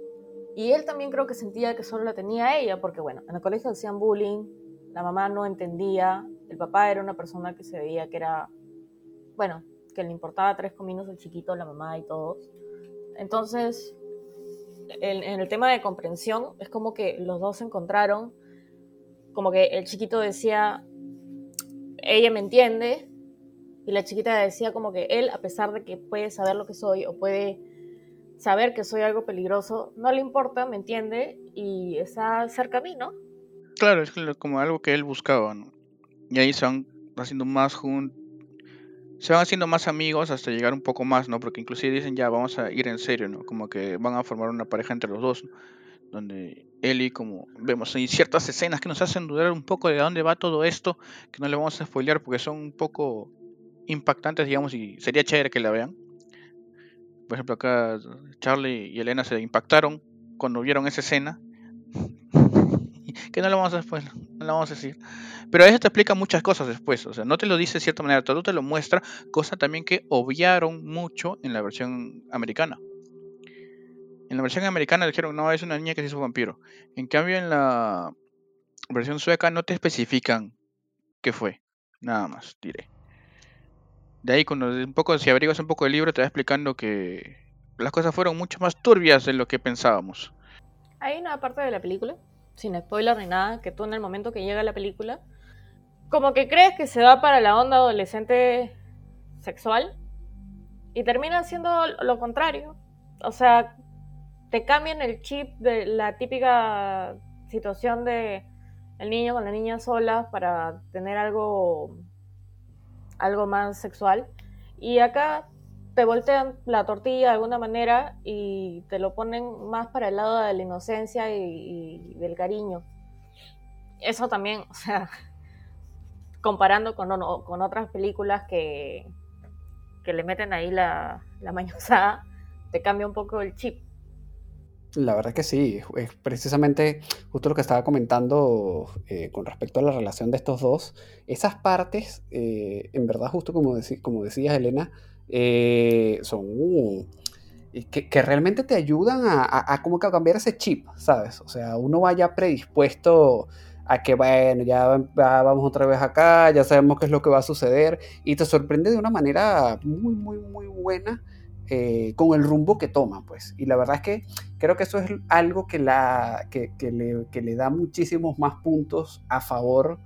Y él también creo que sentía que solo la tenía ella, porque bueno, en el colegio hacían bullying, la mamá no entendía, el papá era una persona que se veía que era, bueno, que le importaba tres cominos el chiquito, la mamá y todos. Entonces, en, en el tema de comprensión, es como que los dos se encontraron, como que el chiquito decía, ella me entiende y la chiquita decía como que él, a pesar de que puede saber lo que soy o puede saber que soy algo peligroso, no le importa, me entiende y está cerca a mí, ¿no? Claro, es como algo que él buscaba, ¿no? Y ahí se van haciendo más juntos, se van haciendo más amigos hasta llegar un poco más, ¿no? Porque inclusive dicen ya vamos a ir en serio, ¿no? Como que van a formar una pareja entre los dos, donde Eli, como vemos, hay ciertas escenas que nos hacen dudar un poco de dónde va todo esto, que no le vamos a spoilear porque son un poco impactantes, digamos, y sería chévere que la vean. Por ejemplo, acá Charlie y Elena se impactaron cuando vieron esa escena. [laughs] que no lo vamos a no lo vamos a decir. Pero eso te explica muchas cosas después, o sea, no te lo dice de cierta manera, todo te lo muestra, cosa también que obviaron mucho en la versión americana. En la versión americana dijeron, no, es una niña que se hizo vampiro. En cambio, en la versión sueca no te especifican qué fue. Nada más, diré. De ahí, cuando un poco, si averiguas un poco el libro, te va explicando que las cosas fueron mucho más turbias de lo que pensábamos. Hay una parte de la película, sin spoiler ni nada, que tú en el momento que llega la película, como que crees que se va para la onda adolescente sexual y termina siendo lo contrario. O sea, te cambian el chip de la típica situación de el niño con la niña sola para tener algo algo más sexual y acá te voltean la tortilla de alguna manera y te lo ponen más para el lado de la inocencia y, del cariño. Eso también, [laughs] o sea, comparando con, con otras películas que, que le meten ahí la, la mañosada, te cambia un poco el chip. La verdad que sí, es precisamente justo lo que estaba comentando eh, con respecto a la relación de estos dos. Esas partes, eh, en verdad, justo como, como decías, Elena, eh, son que, realmente te ayudan a, a cambiar ese chip, ¿sabes? O sea, uno vaya predispuesto a que, bueno, ya vamos otra vez acá, ya sabemos qué es lo que va a suceder, y te sorprende de una manera muy, muy, muy buena con el rumbo que toma, pues. Y la verdad es que creo que eso es algo que, la, que, le, da muchísimos más puntos a favor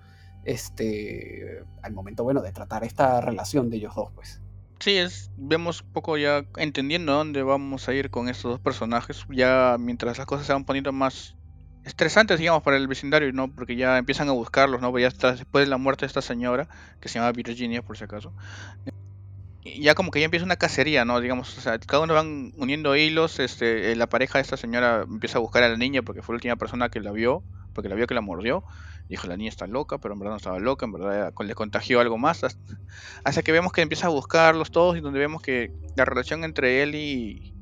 este, al momento, bueno, de tratar esta relación de ellos dos, pues. Sí, es, vemos un poco ya entendiendo dónde vamos a ir con estos dos personajes, ya mientras las cosas se van poniendo más estresantes, digamos, para el vecindario, ¿no? Porque ya empiezan a buscarlos, ¿no? Ya después de la muerte de esta señora, que se llama Virginia, por si acaso, ya como que ya empieza una cacería, ¿no? Digamos, o sea, cada uno van uniendo hilos, este, eh, la pareja de esta señora empieza a buscar a la niña porque fue la última persona que la vio, porque la vio que la mordió. Dijo, la niña está loca, pero en verdad no estaba loca, en verdad le contagió algo más. Hasta que vemos que empieza a buscarlos todos y donde vemos que la relación entre él y,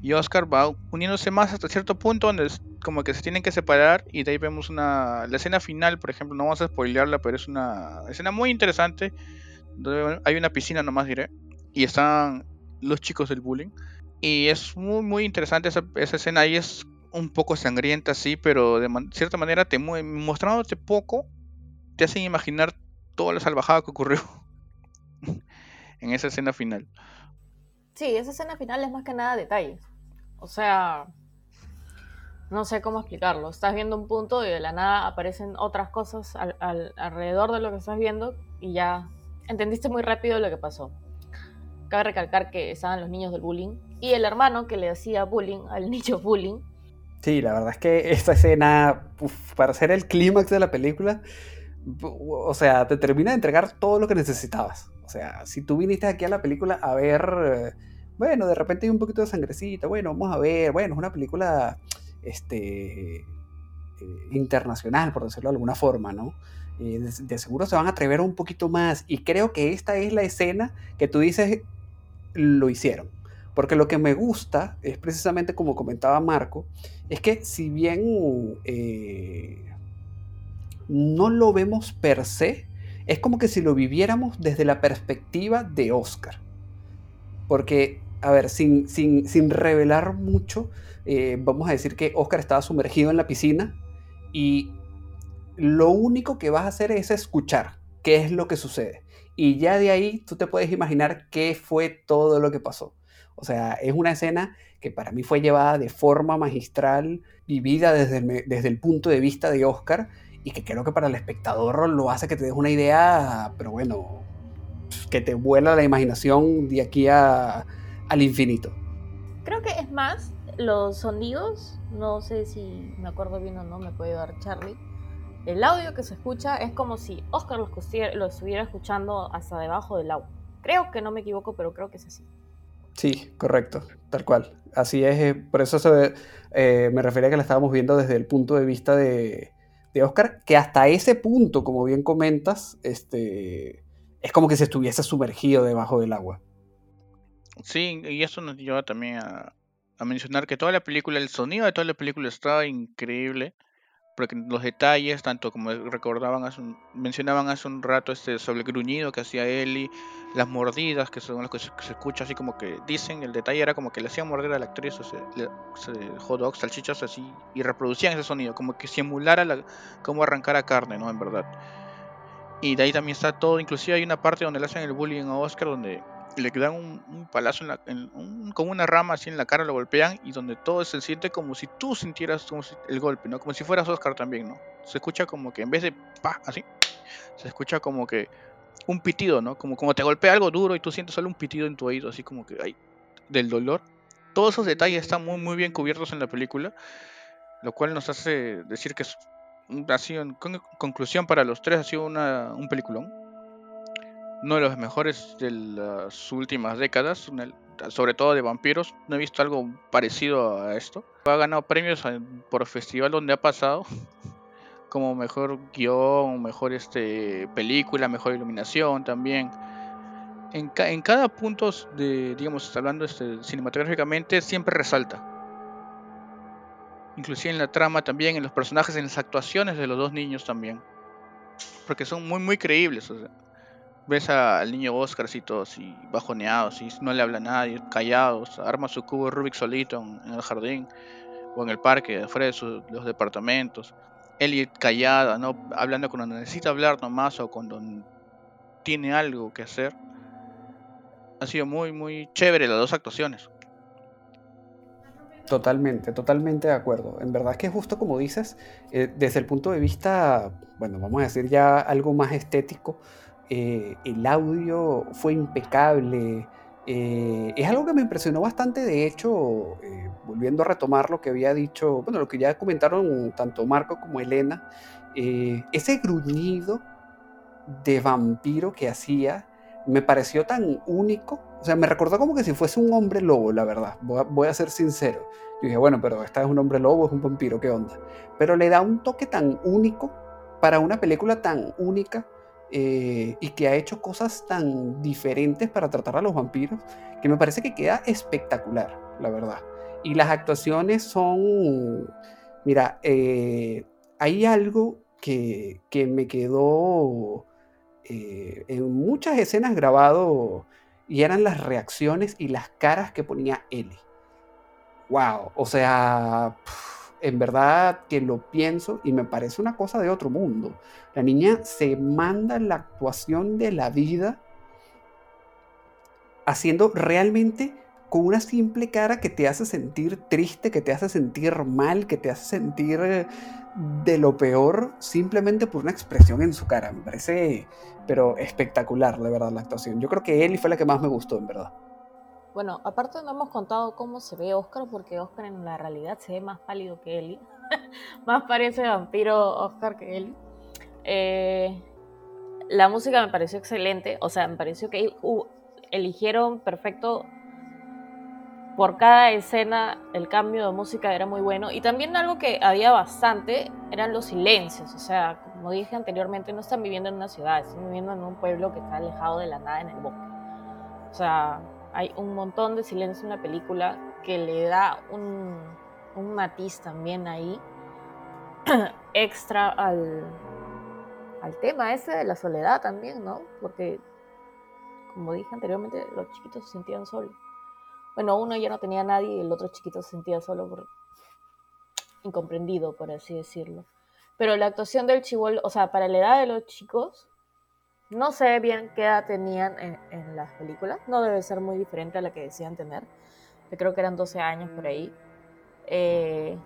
y Oscar va uniéndose más hasta cierto punto donde como que se tienen que separar y de ahí vemos una la escena final, por ejemplo, no vamos a spoilearla, pero es una escena muy interesante donde hay una piscina nomás diré y están los chicos del bullying. Y es muy, muy interesante esa, escena. Ahí es un poco sangrienta, sí, pero de cierta manera, te mostrándote poco, te hacen imaginar toda la salvajada que ocurrió [laughs] en esa escena final. Sí, esa escena final es más que nada detalles. O sea, no sé cómo explicarlo. Estás viendo un punto y de la nada aparecen otras cosas alrededor de lo que estás viendo y ya entendiste muy rápido lo que pasó. Cabe recalcar que estaban los niños del bullying y el hermano que le hacía bullying al niño bullying. Sí, la verdad es que esta escena, para ser el clímax de la película, o sea, te termina de entregar todo lo que necesitabas. O sea, si tú viniste aquí a la película a ver, bueno, de repente hay un poquito de sangrecita, bueno, vamos a ver, bueno, es una película este, eh, internacional, por decirlo de alguna forma, ¿no? Eh, de, seguro se van a atrever un poquito más y creo que esta es la escena que tú dices lo hicieron. Porque lo que me gusta es precisamente como comentaba Marco, es que si bien eh, no lo vemos per se, es como que si lo viviéramos desde la perspectiva de Oscar. Porque, a ver, sin, sin, sin revelar mucho, eh, vamos a decir que Oscar estaba sumergido en la piscina y lo único que vas a hacer es escuchar qué es lo que sucede. Y ya de ahí tú te puedes imaginar qué fue todo lo que pasó. O sea, es una escena que para mí fue llevada de forma magistral, vivida desde el, desde el punto de vista de Oscar, y que creo que para el espectador lo hace que te des una idea, pero bueno, que te vuela la imaginación de aquí a, al infinito. Creo que es más, los sonidos, no sé si me acuerdo bien o no, me puede dar Charlie. El audio que se escucha es como si Oscar lo, estuviera escuchando hasta debajo del agua. Creo que no me equivoco, pero creo que es así. Sí, correcto, tal cual. Así es, eh, por eso se, eh, me refería a que la estábamos viendo desde el punto de vista de, de Oscar, que hasta ese punto, como bien comentas, este, es como que se estuviese sumergido debajo del agua. Sí, y eso nos lleva también a, a mencionar que toda la película, el sonido de toda la película estaba increíble, porque los detalles, tanto como recordaban, hace mencionaban hace un rato este sobre el gruñido que hacía Ellie, las mordidas que son las que se, escucha así como que dicen, el detalle era como que le hacían morder a la actriz o hot dogs, salchichas así, y reproducían ese sonido, como que simulara la, cómo arrancar a carne, ¿no? En verdad. Y de ahí también está todo, inclusive hay una parte donde le hacen el bullying a Oscar donde le dan un, palazo en la, con una rama así en la cara, lo golpean y donde todo se siente como si tú sintieras el golpe, ¿no? Como si fueras Oscar también, ¿no? Se escucha como que en vez de pa, así, se escucha como que un pitido, ¿no? Como, como te golpea algo duro y tú sientes solo un pitido en tu oído, así como que hay del dolor. Todos esos detalles están muy, muy bien cubiertos en la película, lo cual nos hace decir que es, ha sido, en conclusión para los tres, ha sido una, un peliculón uno de los mejores de las últimas décadas, sobre todo de vampiros. No he visto algo parecido a esto. Ha ganado premios por festival donde ha pasado, [laughs] como mejor guion, mejor este, película, mejor iluminación también. En, cada punto, de, digamos, hablando este, cinematográficamente, siempre resalta. Inclusive en la trama también, en los personajes, en las actuaciones de los dos niños también. Porque son muy, muy creíbles. O sea ves al niño Oscar así todos y bajoneados y no le habla a nadie, callados, arma su cubo Rubik solito en, el jardín o en el parque, afuera de los departamentos. Elliot callada, ¿no? Hablando cuando necesita hablar nomás o cuando tiene algo que hacer. Ha sido muy, muy chévere las dos actuaciones. Totalmente, totalmente de acuerdo. En verdad que justo como dices, eh, desde el punto de vista, bueno, vamos a decir ya algo más estético, eh, el audio fue impecable. Eh, es algo que me impresionó bastante, de hecho, eh, volviendo a retomar lo que había dicho, bueno, lo que ya comentaron tanto Marco como Elena, ese gruñido de vampiro que hacía me pareció tan único, o sea, me recordó como que si fuese un hombre lobo, la verdad, voy a, voy a ser sincero. Yo dije, bueno, pero esta es un hombre lobo, es un vampiro, ¿qué onda? Pero le da un toque tan único para una película tan única eh, y que ha hecho cosas tan diferentes para tratar a los vampiros que me parece que queda espectacular, la verdad. Y las actuaciones son, mira, eh, hay algo que, que me quedó eh, en muchas escenas grabado y eran las reacciones y las caras que ponía Ellie. Wow, o sea en verdad que lo pienso y me parece una cosa de otro mundo. La niña se manda la actuación de la vida haciendo realmente con una simple cara que te hace sentir triste, que te hace sentir mal, que te hace sentir eh, de lo peor, simplemente por una expresión en su cara. Me parece, pero espectacular, de verdad, la actuación. Yo creo que Ellie fue la que más me gustó, en verdad. Bueno, aparte no hemos contado cómo se ve Oscar, porque Oscar en la realidad se ve más pálido que Ellie. [laughs] más parece vampiro Oscar que Ellie. Eh, la música me pareció excelente, o sea, me pareció que uh, eligieron perfecto por cada escena el cambio de música era muy bueno y también algo que había bastante eran los silencios, o sea, como dije anteriormente, no están viviendo en una ciudad, están viviendo en un pueblo que está alejado de la nada en el bosque. O sea, hay un montón de silencio en la película que le da un, matiz también ahí [clears throat] extra al, tema ese de la soledad también, ¿no? Porque, como dije anteriormente, los chiquitos se sentían solos. Bueno, uno ya no tenía nadie y el otro chiquito se sentía solo incomprendido, por así decirlo. Pero la actuación del chivol, o sea, para la edad de los chicos, no sé bien qué edad tenían en, las películas. No debe ser muy diferente a la que decían tener. Yo creo que eran 12 años por ahí. Eh,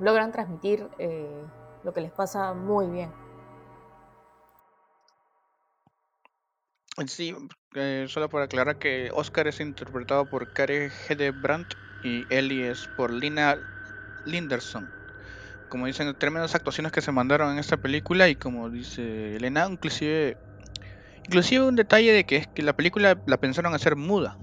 logran transmitir eh, lo que les pasa muy bien. Sí, eh, solo para aclarar que Oscar es interpretado por Kare Hedebrandt y Ellie es por Lina Linderson. Como dicen, tremendas actuaciones que se mandaron en esta película y como dice Elena, inclusive, inclusive un detalle de que es que la película la pensaron hacer muda.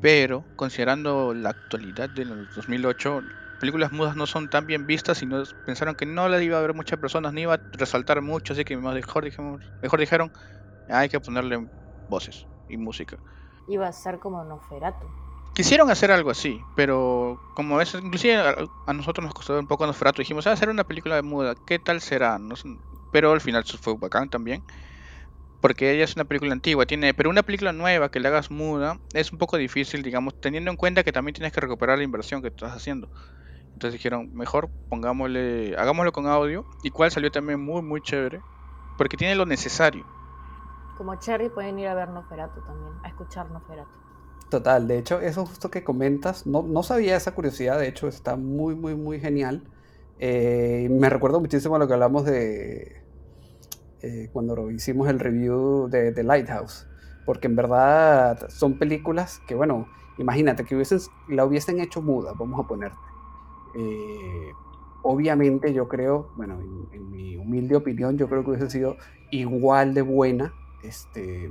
Pero considerando la actualidad de los 2008, películas mudas no son tan bien vistas y no, pensaron que no la iba a ver muchas personas, ni iba a resaltar mucho, así que mejor, dijimos, mejor dijeron, hay que ponerle voces y música. Iba a ser como Nosferatu. Quisieron hacer algo así, pero como es, inclusive a, nosotros nos costó un poco Nosferatu, dijimos, a ah, hacer una película de muda, ¿qué tal será? No pero al final fue bacán también, porque ella es una película antigua, tiene, pero una película nueva que le hagas muda es un poco difícil, digamos, teniendo en cuenta que también tienes que recuperar la inversión que estás haciendo. Entonces dijeron, mejor pongámosle, hagámoslo con audio, y cual salió también muy, muy chévere, porque tiene lo necesario como Cherry pueden ir a ver Noferatu también, a escuchar Noferatu. Total, de hecho, eso justo que comentas, no, no sabía esa curiosidad, de hecho está muy, muy, muy genial. Eh, me recuerdo muchísimo a lo que hablamos de eh, cuando hicimos el review de Lighthouse, porque en verdad son películas que, bueno, imagínate que hubiesen, la hubiesen hecho muda, vamos a ponerte. Eh, obviamente yo creo, bueno, en, en, mi humilde opinión, yo creo que hubiese sido igual de buena este,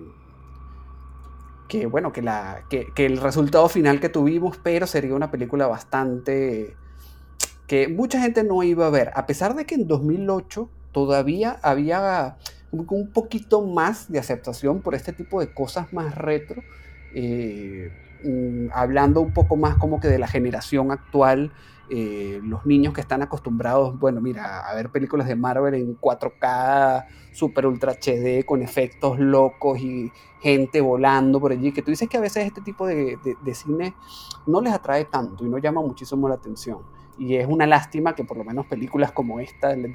que bueno, que, la, que, el resultado final que tuvimos, pero sería una película bastante que mucha gente no iba a ver, a pesar de que en 2008 todavía había un poquito más de aceptación por este tipo de cosas más retro, eh, mm, hablando un poco más como que de la generación actual, eh, los niños que están acostumbrados, bueno, mira, a ver películas de Marvel en 4K, super ultra HD, con efectos locos y gente volando por allí, que tú dices que a veces este tipo de, cine no les atrae tanto y no llama muchísimo la atención. Y es una lástima que por lo menos películas como esta, Let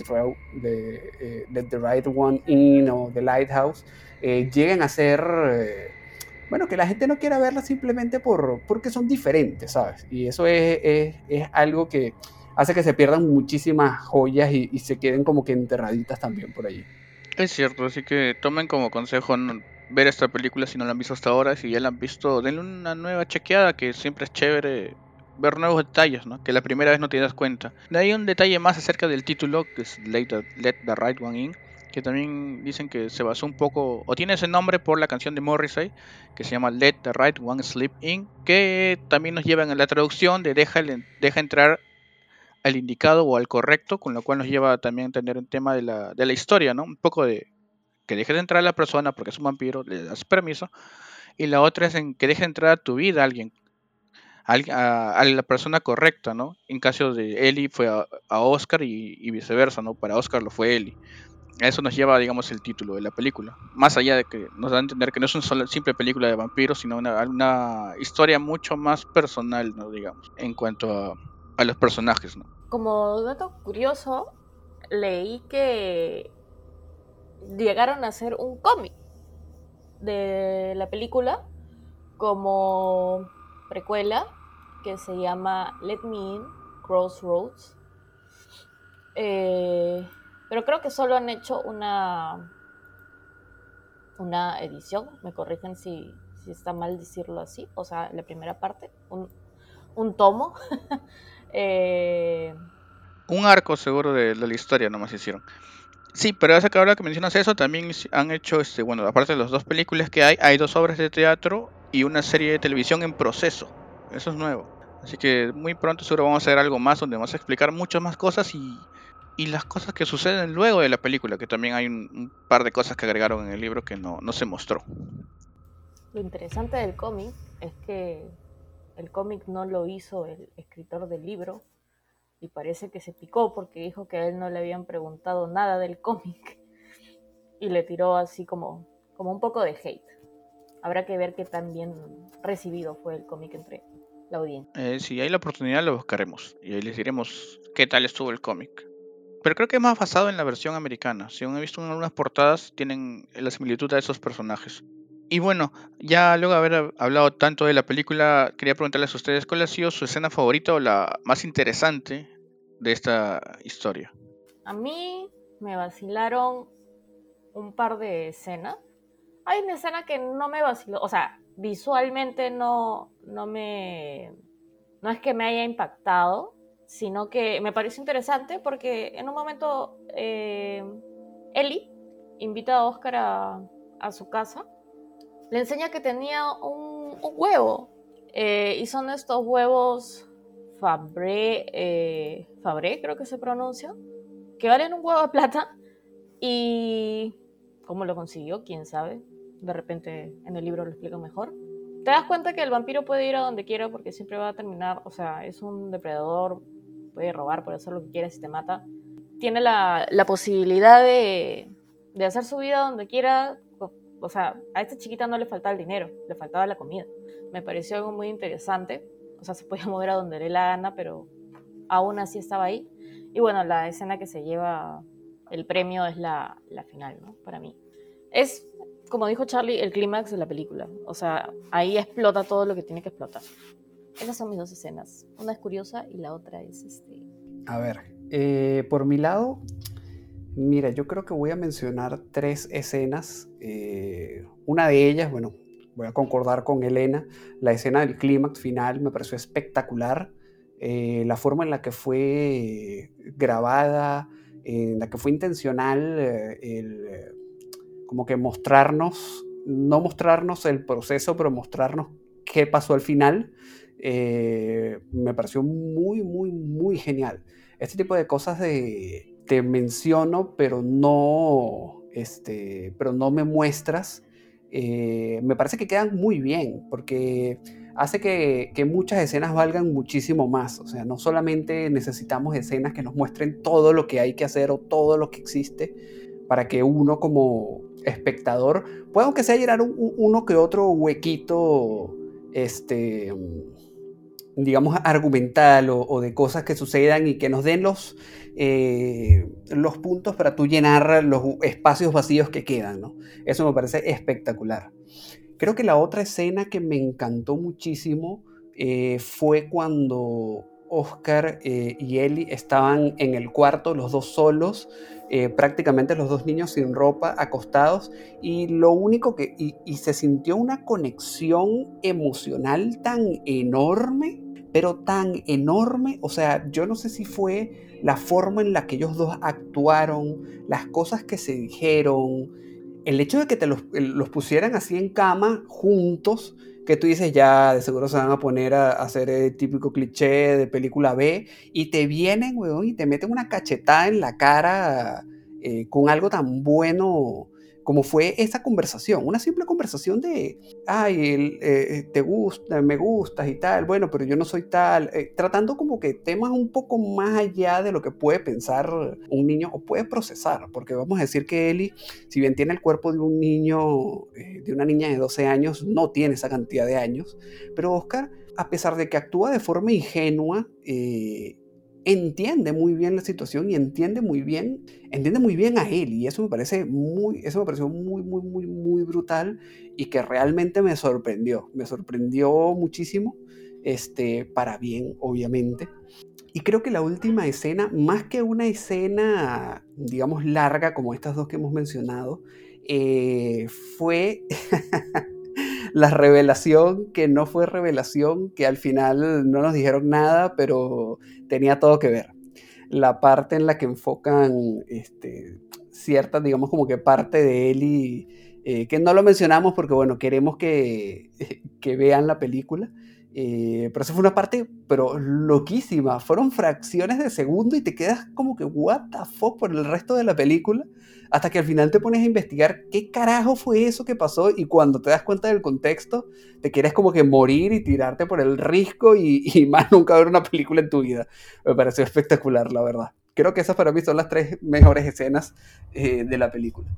the, eh, the Right One In o The Lighthouse, eh, lleguen a ser bueno, que la gente no quiera verla simplemente por, porque son diferentes, ¿sabes? Y eso es, es, algo que hace que se pierdan muchísimas joyas y, se queden como que enterraditas también por allí. Es cierto, así que tomen como consejo ver esta película si no la han visto hasta ahora, si ya la han visto, denle una nueva chequeada que siempre es chévere ver nuevos detalles, ¿no? Que la primera vez no te das cuenta. Ahí un detalle más acerca del título, que es Let the, Right One In que también dicen que se basó un poco, o tiene ese nombre por la canción de Morrissey, que se llama Let the Right One Sleep In, que también nos lleva en la traducción de deja, deja entrar al indicado o al correcto, con lo cual nos lleva también a entender el tema de la, de la historia, ¿no? Un poco de que deje de entrar a la persona porque es un vampiro, le das permiso, y la otra es en que deje entrar a tu vida a alguien, a, la persona correcta, ¿no? En caso de Ellie fue a, Oscar y, viceversa, ¿no? Para Oscar lo fue Ellie eso nos lleva, digamos, el título de la película. Más allá de que nos da a entender que no es una simple película de vampiros, sino una, historia mucho más personal, ¿no? digamos, en cuanto a, los personajes. ¿no? Como dato curioso, leí que llegaron a hacer un cómic de la película como precuela que se llama Let Me In, Crossroads. Eh, pero creo que solo han hecho una, una edición, me corrigen si, está mal decirlo así, o sea, la primera parte, un, tomo. [laughs] Eh, un arco seguro de, la historia nomás hicieron. Sí, pero esa que ahora que mencionas eso, también han hecho, este, bueno, aparte de las dos películas que hay, hay dos obras de teatro y una serie de televisión en proceso. Eso es nuevo. Así que muy pronto seguro vamos a hacer algo más donde vamos a explicar muchas más cosas y, las cosas que suceden luego de la película, que también hay un, par de cosas que agregaron en el libro que no, se mostró. Lo interesante del cómic es que el cómic no lo hizo el escritor del libro y parece que se picó porque dijo que a él no le habían preguntado nada del cómic [laughs] y le tiró así como, como un poco de hate. Habrá que ver qué tan bien recibido fue el cómic entre la audiencia. Eh, si hay la oportunidad lo buscaremos y ahí les diremos qué tal estuvo el cómic. Pero creo que es más basado en la versión americana. Según he visto en algunas portadas, tienen la similitud a esos personajes. Y bueno, ya luego de haber hablado tanto de la película, quería preguntarles a ustedes cuál ha sido su escena favorita o la más interesante de esta historia. A mí me vacilaron un par de escenas. Hay una escena que no me vaciló, o sea, visualmente no, no me. No es que me haya impactado, sino que me pareció interesante porque en un momento eh, Ellie invita a Oscar a, su casa, le enseña que tenía un, huevo eh, y son estos huevos Fabre, eh, creo que se pronuncia, que valen un huevo de plata y cómo lo consiguió, quién sabe, de repente en el libro lo explico mejor. Te das cuenta que el vampiro puede ir a donde quiera porque siempre va a terminar, o sea, es un depredador, puede robar, puede hacer lo que quiera si te mata. Tiene la, la posibilidad de, de, hacer su vida donde quiera. O sea, a esta chiquita no le faltaba el dinero, le faltaba la comida. Me pareció algo muy interesante. O sea, se podía [laughs] mover a donde le la gana, pero aún así estaba ahí. Y bueno, la escena que se lleva el premio es la, la final, ¿no? Para mí. Es, como dijo Charlie, el clímax de la película. O sea, ahí explota todo lo que tiene que explotar. Esas son mis dos escenas. Una es curiosa y la otra es este. A ver, eh, por mi lado, mira, yo creo que voy a mencionar tres escenas. Eh, una de ellas, bueno, voy a concordar con Elena. La escena del clímax final me pareció espectacular. Eh, la forma en la que fue grabada, en la que fue intencional, el, como que mostrarnos, no mostrarnos el proceso, pero mostrarnos qué pasó al final. Eh, me pareció muy, muy, muy genial. Este tipo de cosas de te menciono, pero no, este, pero no me muestras, eh, me parece que quedan muy bien, porque hace que, que, muchas escenas valgan muchísimo más. O sea, no solamente necesitamos escenas que nos muestren todo lo que hay que hacer o todo lo que existe para que uno como espectador pueda aunque sea llenar uno que otro huequito este digamos, argumental o, de cosas que sucedan y que nos den los, eh, los puntos para tú llenar los espacios vacíos que quedan, ¿no? Eso me parece espectacular. Creo que la otra escena que me encantó muchísimo eh, fue cuando Oscar eh, y Ellie estaban en el cuarto, los dos solos, prácticamente los dos niños sin ropa, acostados, y lo único que, y se sintió una conexión emocional tan enorme pero tan enorme, o sea, yo no sé si fue la forma en la que ellos dos actuaron, las cosas que se dijeron, el hecho de que te los, los pusieran así en cama juntos, que tú dices ya de seguro se van a poner a, hacer el típico cliché de película B y te vienen, weón, y te meten una cachetada en la cara eh, con algo tan bueno como fue esa conversación, una simple conversación de, ay, eh, te gusta, me gustas y tal, bueno, pero yo no soy tal, eh, tratando como que temas un poco más allá de lo que puede pensar un niño o puede procesar, porque vamos a decir que Eli, si bien tiene el cuerpo de un niño, eh, de una niña de 12 años, no tiene esa cantidad de años, pero Oscar, a pesar de que actúa de forma ingenua, entiende muy bien la situación y entiende muy bien, entiende muy bien a él y eso me parece muy, eso me pareció muy, muy, muy, muy brutal y que realmente me sorprendió, me sorprendió muchísimo, este, para bien, obviamente. Y creo que la última escena, más que una escena, digamos, larga como estas dos que hemos mencionado, eh, fue [laughs] la revelación que no fue revelación, que al final no nos dijeron nada, pero tenía todo que ver. La parte en la que enfocan este, cierta, digamos, como que parte de y eh, que no lo mencionamos porque, bueno, queremos que, [laughs] que vean la película. Eh, pero eso fue una parte, pero loquísima. Fueron fracciones de segundo y te quedas como que, what the fuck, por el resto de la película. Hasta que al final te pones a investigar qué carajo fue eso que pasó. Y cuando te das cuenta del contexto, te quieres como que morir y tirarte por el risco y, [laughs] más nunca ver una película en tu vida. Me pareció espectacular, la verdad. Creo que esas para mí son las tres mejores escenas eh, de la película.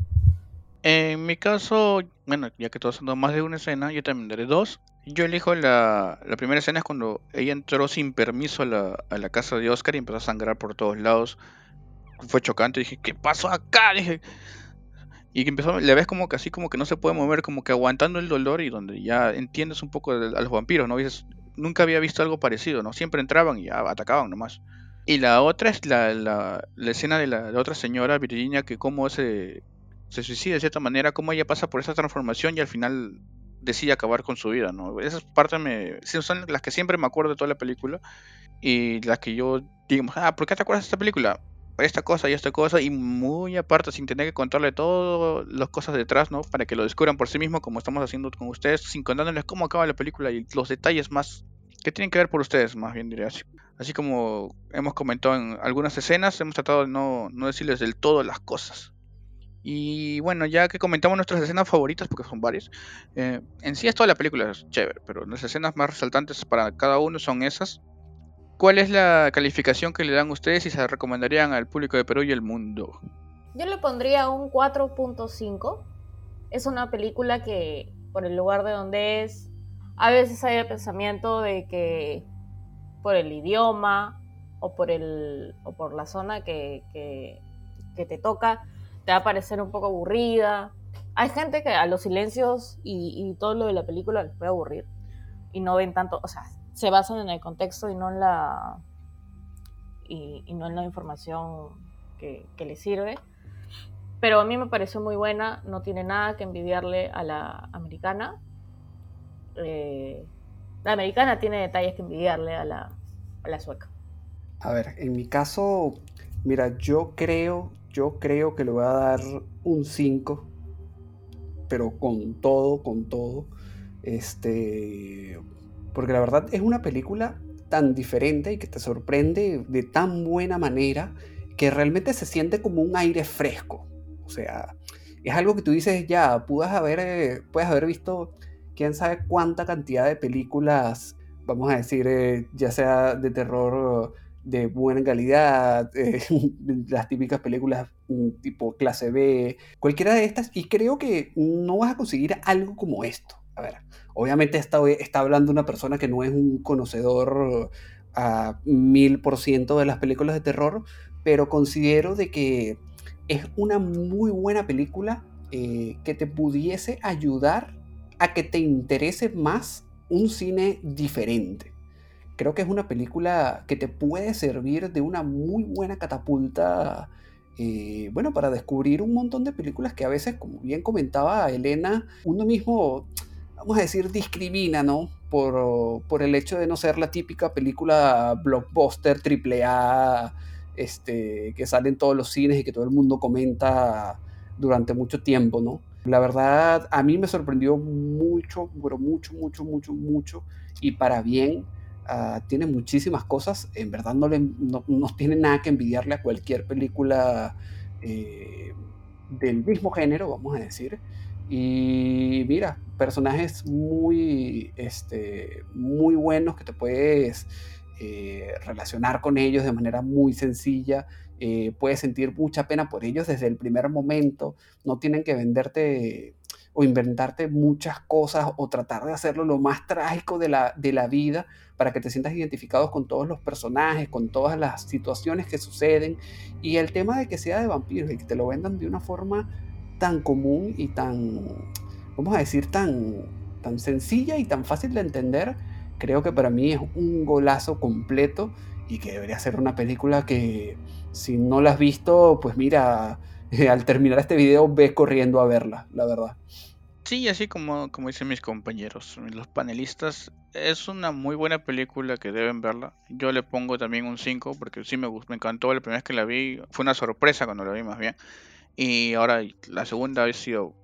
En mi caso, bueno, ya que todos son más de una escena, yo también daré dos. Yo elijo la, la primera escena es cuando ella entró sin permiso a la, a la casa de Oscar y empezó a sangrar por todos lados. Fue chocante, dije, ¿qué pasó acá? Dije, y que empezó, le ves como que así como que no se puede mover, como que aguantando el dolor y donde ya entiendes un poco a los vampiros, ¿no? Dices, nunca había visto algo parecido, ¿no? Siempre entraban y ya atacaban nomás. Y la otra es la, la, escena de la, otra señora, Virginia, que como se, se suicida de cierta manera, cómo ella pasa por esa transformación y al final decide acabar con su vida, ¿no? Esas partes me, son las que siempre me acuerdo de toda la película y las que yo digo, ah, ¿por qué te acuerdas de esta película? Esta cosa y esta cosa y muy aparte sin tener que contarle todas las cosas detrás, ¿no? Para que lo descubran por sí mismo como estamos haciendo con ustedes, sin contándoles cómo acaba la película y los detalles más que tienen que ver por ustedes, más bien diría así. Así como hemos comentado en algunas escenas, hemos tratado de no, no decirles del todo las cosas. Y bueno, ya que comentamos nuestras escenas favoritas, porque son varias, eh, en sí es toda la película es chévere, pero las escenas más resaltantes para cada uno son esas. ¿Cuál es la calificación que le dan ustedes y se recomendarían al público de Perú y el mundo? Yo le pondría un 4.5. Es una película que, por el lugar de donde es, a veces hay el pensamiento de que por el idioma o por, el, o por la zona que, te toca, te va a parecer un poco aburrida. Hay gente que a los silencios y, todo lo de la película les puede aburrir y no ven tanto, o sea, se basan en el contexto y no en la y, no en la información que, les sirve. Pero a mí me pareció muy buena, no tiene nada que envidiarle a la americana. Eh, la americana tiene detalles que envidiarle a la, a la sueca. A ver, en mi caso, mira, yo creo yo creo que le voy a dar un 5, pero con todo, con todo. Este, porque la verdad es una película tan diferente y que te sorprende de tan buena manera que realmente se siente como un aire fresco. O sea, es algo que tú dices ya, puedes haber, eh, puedes haber visto quién sabe cuánta cantidad de películas, vamos a decir, eh, ya sea de terror de buena calidad, [laughs] eh, las típicas películas mm, tipo clase B, cualquiera de estas, y creo que no vas a conseguir algo como esto. A ver, obviamente está, está hablando una persona que no es un conocedor a mil por ciento de las películas de terror, pero considero de que es una muy buena película eh, que te pudiese ayudar a que te interese más un cine diferente creo que es una película que te puede servir de una muy buena catapulta, eh, bueno, para descubrir un montón de películas que a veces, como bien comentaba Elena, uno mismo, vamos a decir, discrimina, ¿no? Por, por el hecho de no ser la típica película blockbuster AAA este, que sale en todos los cines y que todo el mundo comenta durante mucho tiempo, ¿no? La verdad, a mí me sorprendió mucho, pero mucho, mucho, mucho, mucho, y para bien Ah, tiene muchísimas cosas, en verdad no, le, no, tiene nada que envidiarle a cualquier película eh, del mismo género, vamos a decir. Y mira, personajes muy, este, muy buenos que te puedes eh, relacionar con ellos de manera muy sencilla. Eh, puedes sentir mucha pena por ellos desde el primer momento. No tienen que venderte o inventarte muchas cosas o tratar de hacerlo lo más trágico de la, de la vida para que te sientas identificado con todos los personajes, con todas las situaciones que suceden. Y el tema de que sea de vampiros y que te lo vendan de una forma tan común y tan, vamos a decir, tan, tan sencilla y tan fácil de entender, creo que para mí es un golazo completo y que debería ser una película que si no la has visto, pues mira, [laughs] al terminar este video ves corriendo a verla, la verdad. Sí, así como, como dicen mis compañeros, los panelistas, es una muy buena película que deben verla. Yo le pongo también un 5 porque sí me gustó, me encantó la primera vez que la vi, fue una sorpresa cuando la vi más bien. Y ahora la segunda ha sido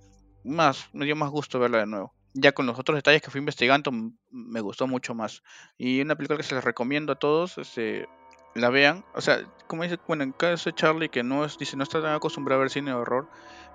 más, me dio más gusto verla de nuevo ya con los otros detalles que fui investigando, me gustó mucho más. Y una película que se les recomiendo a todos, este, la vean. O sea, como dice, bueno, en caso de Charlie, que no es, dice, no está tan acostumbrado a ver cine de horror,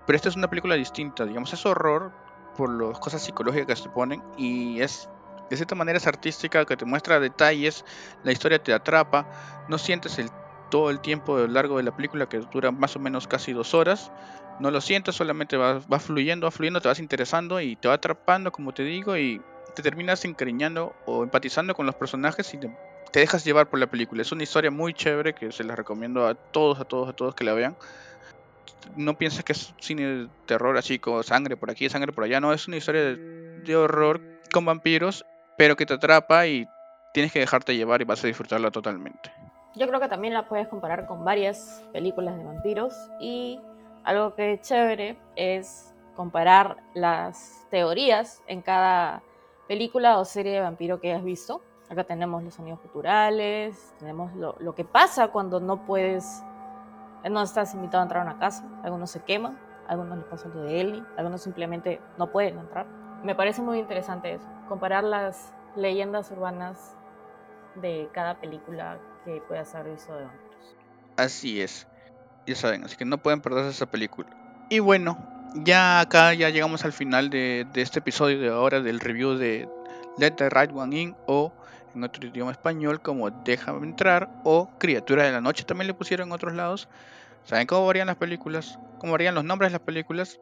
pero esta es una película distinta, digamos, es horror por las cosas psicológicas que se ponen y es de cierta manera es artística que te muestra detalles, la historia te atrapa, no sientes el todo el tiempo largo de la película que dura más o menos casi dos horas, no lo sientes, solamente va, va fluyendo, va fluyendo, te vas interesando y te va atrapando, como te digo, y te terminas encariñando o empatizando con los personajes y te, dejas llevar por la película. Es una historia muy chévere que se la recomiendo a todos, a todos, a todos que la vean. No pienses que es cine de terror así con sangre por aquí, sangre por allá. No, es una historia de, de horror con vampiros, pero que te atrapa y tienes que dejarte llevar y vas a disfrutarla totalmente. Yo creo que también la puedes comparar con varias películas de vampiros y algo que es chévere es comparar las teorías en cada película o serie de vampiro que has visto. Acá tenemos los sonidos culturales, tenemos lo, que pasa cuando no puedes, no estás invitado a entrar a una casa. Algunos se queman, algunos les pasa lo de Ellie, algunos simplemente no pueden entrar. Me parece muy interesante eso, comparar las leyendas urbanas de cada película que puedas haber visto de vampiros. Así es ya saben, así que no pueden perderse esa película. Y bueno, ya acá ya llegamos al final de, este episodio de ahora del review de Let the Right One In o en otro idioma español como Déjame entrar o Criatura de la Noche también le pusieron en otros lados. ¿Saben cómo varían las películas? ¿Cómo varían los nombres de las películas?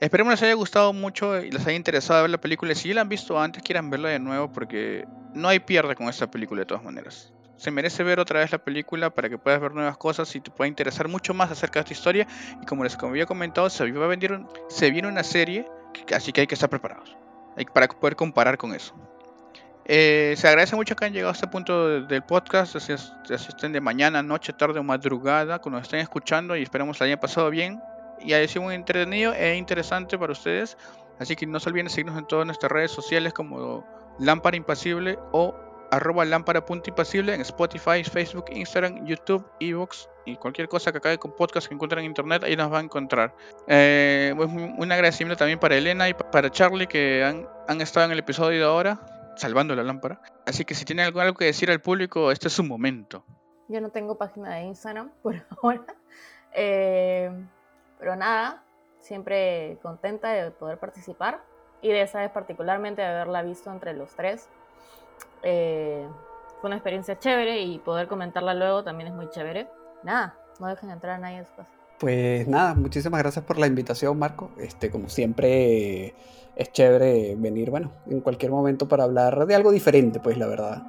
Esperemos les haya gustado mucho y les haya interesado ver la película. Si ya la han visto antes, quieran verla de nuevo porque no hay pierde con esta película de todas maneras se merece ver otra vez la película para que puedas ver nuevas cosas y te pueda interesar mucho más acerca de esta historia. Y como les había comentado, se, va a vender se viene una serie, así que hay que estar preparados para poder comparar con eso. Eh, se agradece mucho que han llegado a este punto del podcast, si, estén de mañana, noche, tarde o madrugada, cuando estén escuchando y esperamos la hayan pasado bien y haya sido muy entretenido e interesante para ustedes. Así que no se olviden seguirnos en todas nuestras redes sociales como Lámpara Impasible o arroba lámpara punto impasible en Spotify, Facebook, Instagram, YouTube, Evox y cualquier cosa que acabe con podcast que encuentren en internet, ahí nos va a encontrar. Eh, pues, un agradecimiento también para Elena y para Charlie que han estado en el episodio de ahora, salvando la lámpara. Así que si tienen algo, algo que decir al público, este es su momento. Yo no tengo página de Instagram [laughs] por ahora. Eh, pero nada, siempre contenta de poder participar y de esa vez particularmente de haberla visto entre los tres. Eh, fue una experiencia chévere y poder comentarla luego también es muy chévere. Nada, no dejen entrar a nadie en su casa. Pues nada, muchísimas gracias por la invitación, Marco. Este, como siempre, es chévere venir, bueno, en cualquier momento para hablar de algo diferente, pues la verdad.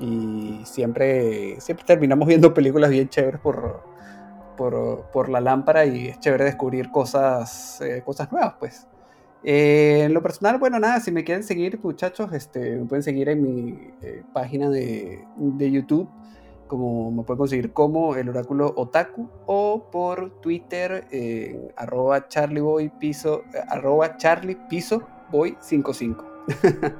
Y siempre, siempre terminamos viendo películas bien chéveres por, por, la lámpara y es chévere descubrir cosas, eh, cosas nuevas, pues. Eh, en lo personal, bueno, nada, si me quieren seguir, muchachos, este, me pueden seguir en mi eh, página de, de, YouTube, como me pueden conseguir como el oráculo otaku, o por Twitter en arroba charliepiso, arroba charliepisoboy55. [laughs]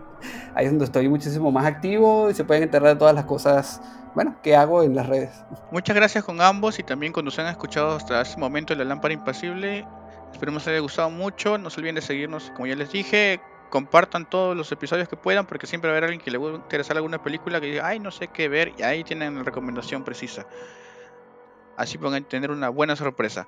Ahí es donde estoy muchísimo más activo y se pueden enterar de todas las cosas bueno, que hago en las redes. Muchas gracias con ambos y también cuando se han escuchado hasta este momento la lámpara impasible. Esperemos les haya gustado mucho. No se olviden de seguirnos, como ya les dije. Compartan todos los episodios que puedan, porque siempre va a haber alguien que le va a interesar alguna película que diga, ay, no sé qué ver, y ahí tienen la recomendación precisa. Así pueden tener una buena sorpresa.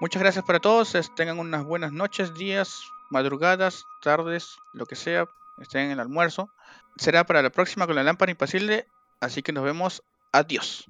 Muchas gracias para todos. Tengan unas buenas noches, días, madrugadas, tardes, lo que sea. Estén en el almuerzo. Será para la próxima con la lámpara impasible. Así que nos vemos. Adiós.